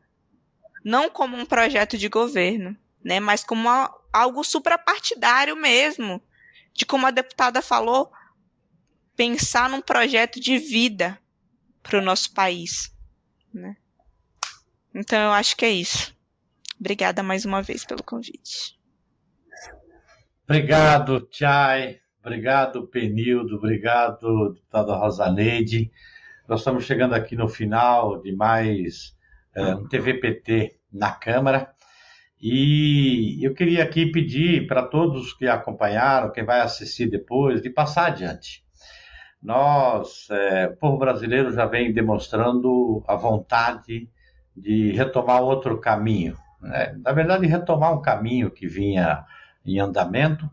não como um projeto de governo, né, mas como algo suprapartidário mesmo, de como a deputada falou, pensar num projeto de vida para o nosso país. Né? Então eu acho que é isso. Obrigada mais uma vez pelo convite. Obrigado, Chay. Obrigado, Penildo. Obrigado, deputada Rosaneide. Nós estamos chegando aqui no final de mais é, um TVPT na Câmara. E eu queria aqui pedir para todos que acompanharam, quem vai assistir depois, de passar adiante. Nós, é, o povo brasileiro já vem demonstrando a vontade de retomar outro caminho. Né? Na verdade, retomar um caminho que vinha em andamento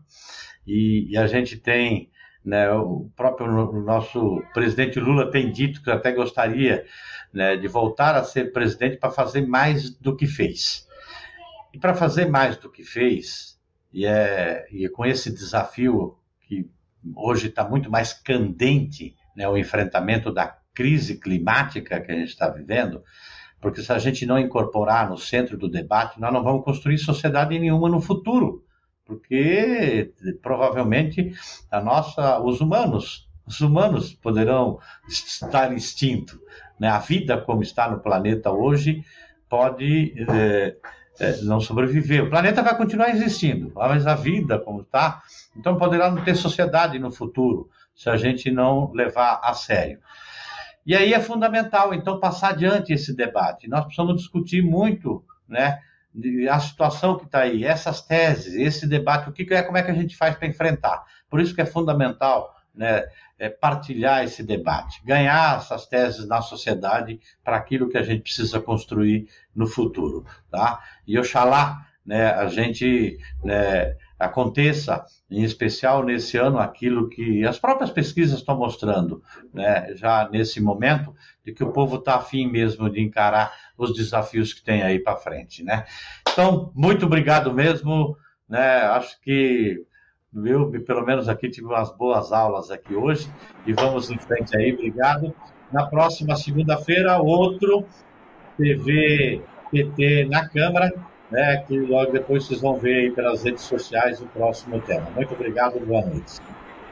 e, e a gente tem, né, o próprio nosso presidente Lula tem dito que até gostaria né, de voltar a ser presidente para fazer mais do que fez. E para fazer mais do que fez, e, é, e com esse desafio que hoje está muito mais candente, né, o enfrentamento da crise climática que a gente está vivendo, porque se a gente não incorporar no centro do debate, nós não vamos construir sociedade nenhuma no futuro porque provavelmente a nossa, os humanos, os humanos poderão estar extintos. Né? A vida como está no planeta hoje pode é, é, não sobreviver. O planeta vai continuar existindo, mas a vida como está, então poderá não ter sociedade no futuro se a gente não levar a sério. E aí é fundamental, então, passar adiante esse debate. Nós precisamos discutir muito, né? A situação que está aí, essas teses, esse debate, o que é, como é que a gente faz para enfrentar. Por isso que é fundamental né, é partilhar esse debate, ganhar essas teses na sociedade para aquilo que a gente precisa construir no futuro. Tá? E oxalá né, a gente né, aconteça, em especial nesse ano, aquilo que as próprias pesquisas estão mostrando, né, já nesse momento, de que o povo está afim mesmo de encarar os desafios que tem aí para frente. Né? Então, muito obrigado mesmo. Né? Acho que eu, pelo menos aqui, tive umas boas aulas aqui hoje e vamos em frente aí. Obrigado. Na próxima segunda-feira, outro TV PT na Câmara né, que logo depois vocês vão ver aí pelas redes sociais o próximo tema. Muito obrigado, boa noite.